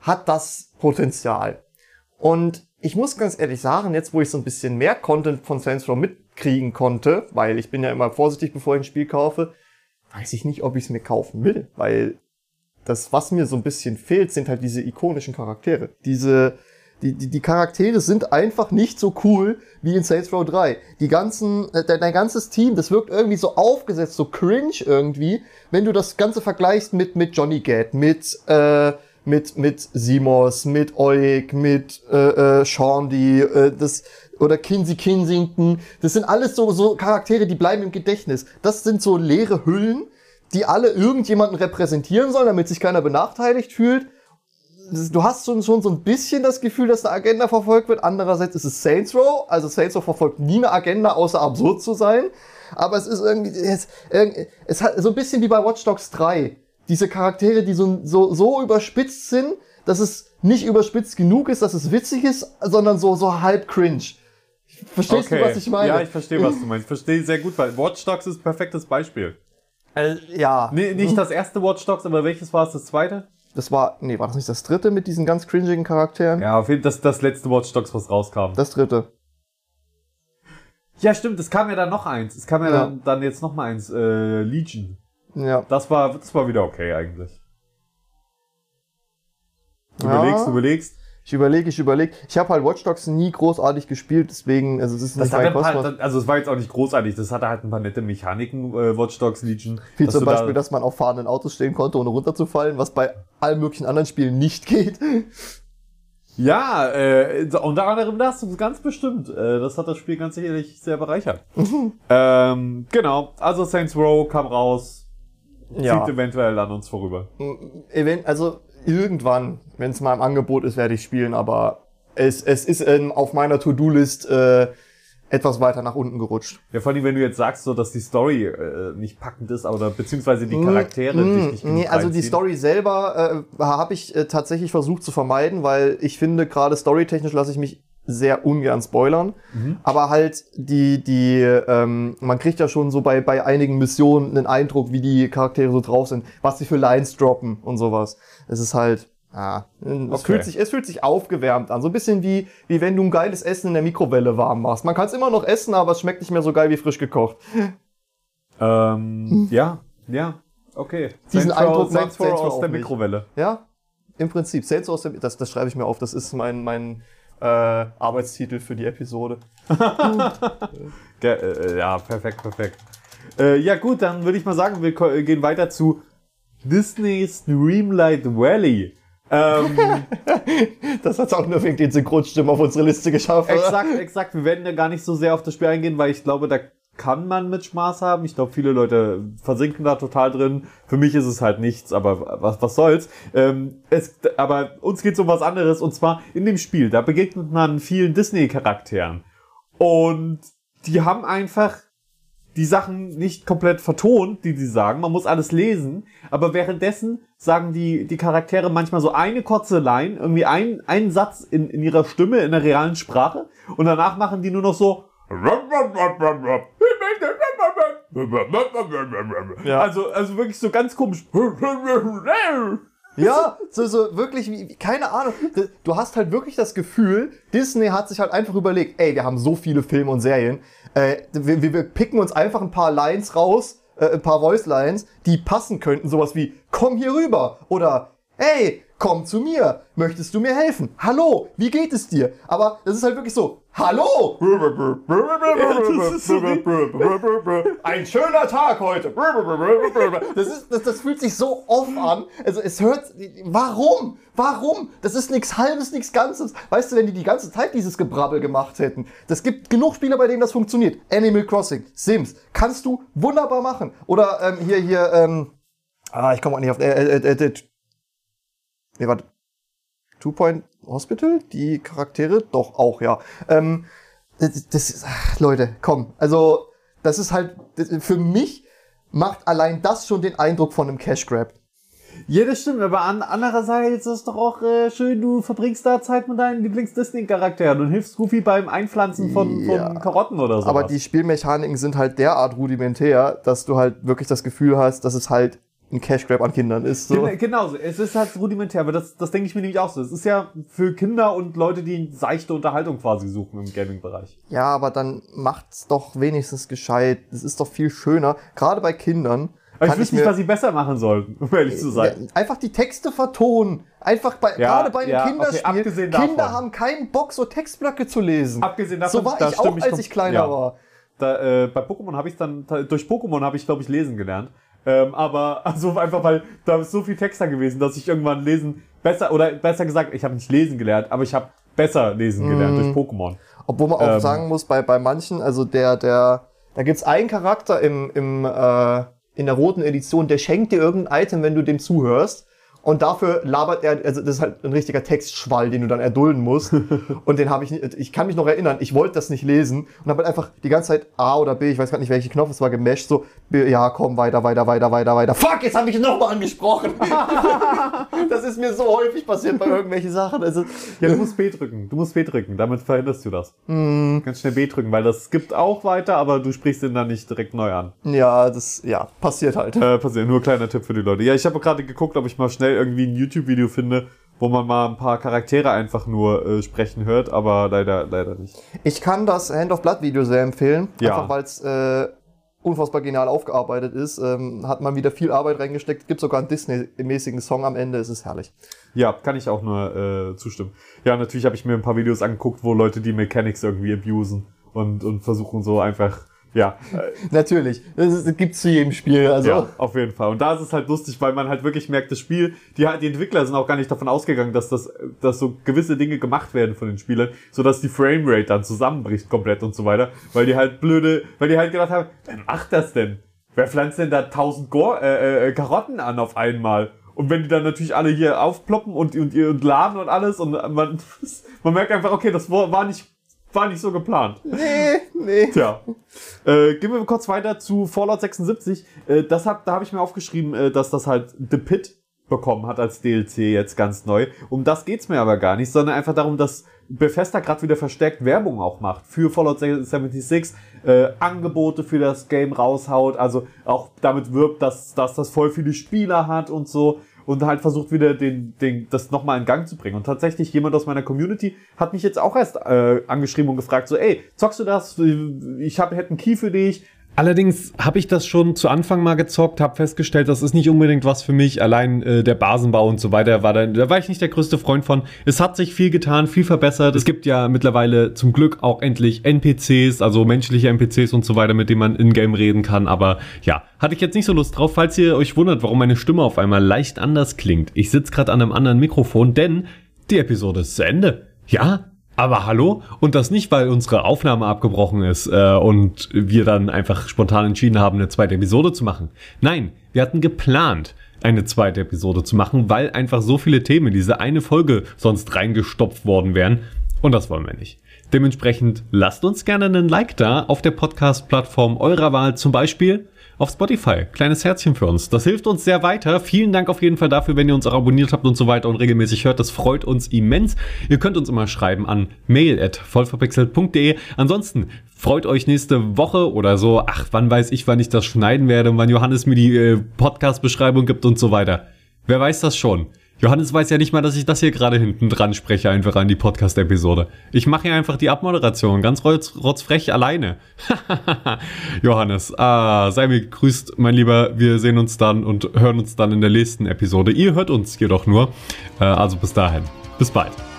hat das Potenzial. Und ich muss ganz ehrlich sagen, jetzt wo ich so ein bisschen mehr Content von Saints Row mitkriegen konnte, weil ich bin ja immer vorsichtig, bevor ich ein Spiel kaufe, weiß ich nicht, ob ich es mir kaufen will, weil das, was mir so ein bisschen fehlt, sind halt diese ikonischen Charaktere. Diese, die, die, die Charaktere sind einfach nicht so cool wie in Saints Row 3. Die ganzen, äh, dein, dein ganzes Team, das wirkt irgendwie so aufgesetzt, so cringe irgendwie, wenn du das Ganze vergleichst mit, mit Johnny Gat, mit, äh, mit, mit Simos, mit Oik, mit, äh, äh, Shandy, äh, das, oder Kinsey Kinsington. Das sind alles so, so Charaktere, die bleiben im Gedächtnis. Das sind so leere Hüllen, die alle irgendjemanden repräsentieren sollen, damit sich keiner benachteiligt fühlt. Du hast schon, schon so ein bisschen das Gefühl, dass eine Agenda verfolgt wird. Andererseits ist es Saints Row. Also Saints Row verfolgt nie eine Agenda, außer absurd zu sein. Aber es ist irgendwie, es, es hat so ein bisschen wie bei Watch Dogs 3. Diese Charaktere, die so, so, so überspitzt sind, dass es nicht überspitzt genug ist, dass es witzig ist, sondern so, so halb cringe. Verstehst du, was ich meine? Ja, ich verstehe, was du meinst. Ich verstehe sehr gut, weil Watch Dogs ist ein perfektes Beispiel. äh, ja. Nee, nicht das erste Watch Dogs, aber welches war es, das zweite? Das war, nee, war das nicht das dritte mit diesen ganz cringigen Charakteren? Ja, auf jeden Fall das, das letzte Watch Dogs, was rauskam. Das dritte. Ja, stimmt, es kam ja dann noch eins. Es kam ja, Ja. Dann, dann jetzt noch mal eins, äh, Legion. Ja. Das war, das war wieder okay eigentlich. Du Ja. überlegst, du überlegst. Ich überlege, ich überlege. Ich habe halt Watch Dogs nie großartig gespielt, deswegen, also es ist Das nicht mein ein paar, also es war jetzt auch nicht großartig, das hatte halt ein paar nette Mechaniken, äh, Watch Dogs Legion. Wie zum Beispiel, da, dass man auf fahrenden Autos stehen konnte, ohne runterzufallen, was bei allen möglichen anderen Spielen nicht geht. Ja, äh, unter anderem das, ganz bestimmt. Äh, das hat das Spiel ganz sicherlich sehr bereichert. ähm, genau, also Saints Row kam raus, Ja. zieht eventuell an uns vorüber. Event, also irgendwann, wenn es mal im Angebot ist, werde ich spielen, aber es, es ist ähm, auf meiner To-Do-List äh, etwas weiter nach unten gerutscht. Ja, vor allem, wenn du jetzt sagst, so, dass die Story äh, nicht packend ist, oder beziehungsweise die Charaktere Mm, dich nicht nee, also die. Story selber äh, habe ich äh, tatsächlich versucht zu vermeiden, weil ich finde, gerade storytechnisch lasse ich mich sehr ungern spoilern. Mhm. Aber halt die, die, ähm, man kriegt ja schon so bei, bei einigen Missionen einen Eindruck, wie die Charaktere so drauf sind, was sie für Lines droppen und sowas. Es ist halt, ah, es Okay. fühlt sich, es fühlt sich aufgewärmt an. So ein bisschen wie, wie wenn du ein geiles Essen in der Mikrowelle warm machst. Man kann es immer noch essen, aber es schmeckt nicht mehr so geil wie frisch gekocht. Ähm, ja, ja, okay. Diesen Saints Eindruck macht Saints Row aus der. Mikrowelle. Ja, im Prinzip. Saints aus dem, das, das schreibe ich mir auf. Das ist mein, mein äh, Arbeitstitel für die Episode. Äh, ja, perfekt, perfekt. Äh, ja gut, dann würde ich mal sagen, wir gehen weiter zu Disney's Dreamlight Valley. Ähm, Das hat auch nur wegen den Synchronstimmen auf unsere Liste geschafft. oder? exakt, exakt. Wir werden ja gar nicht so sehr auf das Spiel eingehen, weil ich glaube, da kann man mit Spaß haben. Ich glaube, viele Leute versinken da total drin. Für mich ist es halt nichts, aber was, was soll's. Ähm, es, aber uns geht's um was anderes und zwar in dem Spiel. Da begegnet man vielen Disney-Charakteren. Und die haben einfach die Sachen nicht komplett vertont, die sie sagen. Man muss alles lesen. Aber währenddessen sagen die, die Charaktere manchmal so eine kurze Line, irgendwie ein, einen Satz in, in ihrer Stimme, in der realen Sprache. Und danach machen die nur noch so. Ja. Also, also wirklich so ganz komisch. Ja, so, so wirklich, wie, wie- keine Ahnung. Du hast halt wirklich das Gefühl, Disney hat sich halt einfach überlegt, ey, wir haben so viele Filme und Serien, äh, wir, wir- picken uns einfach ein paar Lines raus, äh, ein paar Voice Lines, die passen könnten, sowas wie, komm hier rüber oder, hey, komm zu mir, möchtest du mir helfen? Hallo, wie geht es dir? Aber das ist halt wirklich so, hallo! Ein schöner Tag heute. Das, ist, das, das fühlt sich so off an. Also es hört. Warum? Warum? Das ist nichts Halbes, nichts Ganzes. Weißt du, wenn die die ganze Zeit dieses Gebrabbel gemacht hätten. Das gibt genug Spiele, bei denen das funktioniert. Animal Crossing, Sims, kannst du wunderbar machen. Oder ähm, hier, hier, ähm, ah, ich komme auch nicht auf. Äh, äh, äh, äh, nee, warte. Two Point Hospital? Die Charaktere? Doch, auch, ja. Ähm, das, das ach, Leute, komm. Also, das ist halt, das, für mich macht allein das schon den Eindruck von einem Cash Grab. Ja, das stimmt, aber an, andererseits ist es doch auch äh, schön, du verbringst da Zeit mit deinen Lieblings-Disney-Charakteren und hilfst Goofy beim Einpflanzen von, Ja. von Karotten oder so. Aber die Spielmechaniken sind halt derart rudimentär, dass du halt wirklich das Gefühl hast, dass es halt ein Cash Grab an Kindern ist. So. Gen- Genau, so. es ist halt rudimentär, aber das, das denke ich mir nämlich auch so. Es ist ja für Kinder und Leute, die seichte Unterhaltung quasi suchen im Gaming-Bereich. Ja, aber dann macht's doch wenigstens gescheit. Es ist doch viel schöner. Gerade bei Kindern. Aber ich wüsste nicht, was sie besser machen sollten, um ehrlich zu sein. Einfach die Texte vertonen. Einfach bei, Ja, gerade bei einem ja, okay, Kinderspiel. abgesehen Kinder davon. haben keinen Bock, so Textblöcke zu lesen. Abgesehen davon, so war ich auch, als ich kleiner ja. war. Da, äh, bei Pokémon habe ich dann, da- durch Pokémon habe ich, glaube ich, lesen gelernt. Ähm, aber also einfach, weil da ist so viel Text da gewesen, dass ich irgendwann lesen besser, oder besser gesagt, ich habe nicht lesen gelernt, aber ich habe besser lesen gelernt durch Pokémon. Obwohl man auch Ähm. sagen muss, bei, bei manchen, also der, der, da gibt's einen Charakter im, im, äh, in der roten Edition, der schenkt dir irgendein Item, wenn du dem zuhörst. Und dafür labert er, also das ist halt ein richtiger Textschwall, den du dann erdulden musst. und den habe ich nicht, ich kann mich noch erinnern, ich wollte das nicht lesen und habe halt einfach die ganze Zeit A oder B, ich weiß gar nicht, welche Knopf es war, gemasht, so, B, ja, komm, weiter, weiter, weiter, weiter, weiter. Fuck, jetzt habe ich ihn nochmal angesprochen. das ist mir so häufig passiert bei irgendwelchen Sachen. Also, Ja, du musst B drücken. Du musst B drücken. Damit verhinderst du das. Hm. Ganz schnell B drücken, weil das gibt auch weiter, aber du sprichst ihn dann nicht direkt neu an. ja, das, ja, passiert halt. Äh, passiert. Nur kleiner Tipp für die Leute. Ja, ich habe gerade geguckt, ob ich mal schnell irgendwie ein YouTube-Video finde, wo man mal ein paar Charaktere einfach nur äh, sprechen hört, aber leider, leider nicht. Ich kann das Hand of Blood Video sehr empfehlen, Ja. einfach weil es äh, unfassbar genial aufgearbeitet ist. Ähm, hat man wieder viel Arbeit reingesteckt, gibt sogar einen Disney-mäßigen Song am Ende, es ist herrlich. Ja, kann ich auch nur äh, zustimmen. Ja, natürlich habe ich mir ein paar Videos angeguckt, wo Leute die Mechanics irgendwie abusen und, und versuchen so einfach, ja, Natürlich, das, das gibt's zu jedem Spiel. Also ja, auf jeden Fall. Und da ist es halt lustig, weil man halt wirklich merkt, das Spiel, die, die Entwickler sind auch gar nicht davon ausgegangen, dass das, dass so gewisse Dinge gemacht werden von den Spielern, sodass die Framerate dann zusammenbricht komplett und so weiter, weil die halt blöde, weil die halt gedacht haben, wer macht das denn? Wer pflanzt denn da tausend äh, äh, Karotten an auf einmal? Und wenn die dann natürlich alle hier aufploppen und, und, und laden und alles und man, man merkt einfach, okay, das war nicht, war nicht so geplant. nee, nee. Tja. Äh, gehen wir kurz weiter zu Fallout 76. Äh, das hab, da habe ich mir aufgeschrieben, äh, dass das halt The Pit bekommen hat als DLC jetzt ganz neu. Um das geht's mir aber gar nicht, sondern einfach darum, dass Bethesda gerade wieder verstärkt Werbung auch macht für Fallout 76, äh, Angebote für das Game raushaut, also auch damit wirbt, dass, dass das voll viele Spieler hat und so und halt versucht wieder den, den, das nochmal in Gang zu bringen. Und tatsächlich jemand aus meiner Community hat mich jetzt auch erst äh, angeschrieben und gefragt, so, ey, zockst du das? Ich hab, hätte einen Key für dich. Allerdings habe ich das schon zu Anfang mal gezockt, habe festgestellt, das ist nicht unbedingt was für mich. Allein äh, der Basenbau und so weiter war da, da war ich nicht der größte Freund von. Es hat sich viel getan, viel verbessert. Es gibt ja mittlerweile zum Glück auch endlich NPCs, also menschliche NPCs und so weiter, mit denen man in-game reden kann. Aber ja, hatte ich jetzt nicht so Lust drauf. Falls ihr euch wundert, warum meine Stimme auf einmal leicht anders klingt. Ich sitze gerade an einem anderen Mikrofon, denn die Episode ist zu Ende. Ja, aber hallo? Und das nicht, weil unsere Aufnahme abgebrochen ist äh, und wir dann einfach spontan entschieden haben, eine zweite Episode zu machen. Nein, wir hatten geplant, eine zweite Episode zu machen, weil einfach so viele Themen in diese eine Folge sonst reingestopft worden wären. Und das wollen wir nicht. Dementsprechend lasst uns gerne einen Like da auf der Podcast-Plattform eurer Wahl, zum Beispiel auf Spotify. Kleines Herzchen für uns. Das hilft uns sehr weiter. Vielen Dank auf jeden Fall dafür, wenn ihr uns auch abonniert habt und so weiter und regelmäßig hört. Das freut uns immens. Ihr könnt uns immer schreiben an mail@vollverpixelt.de. Ansonsten freut euch nächste Woche oder so. Ach, wann weiß ich, wann ich das schneiden werde und wann Johannes mir die äh, Podcast-Beschreibung gibt und so weiter. Wer weiß das schon? Johannes weiß ja nicht mal, dass ich das hier gerade hinten dran spreche, einfach an die Podcast-Episode. Ich mache hier einfach die Abmoderation, ganz rotz, rotzfrech alleine. Johannes, ah, sei mir gegrüßt, mein Lieber. Wir sehen uns dann und hören uns dann in der nächsten Episode. Ihr hört uns jedoch nur. Äh, also bis dahin. Bis bald.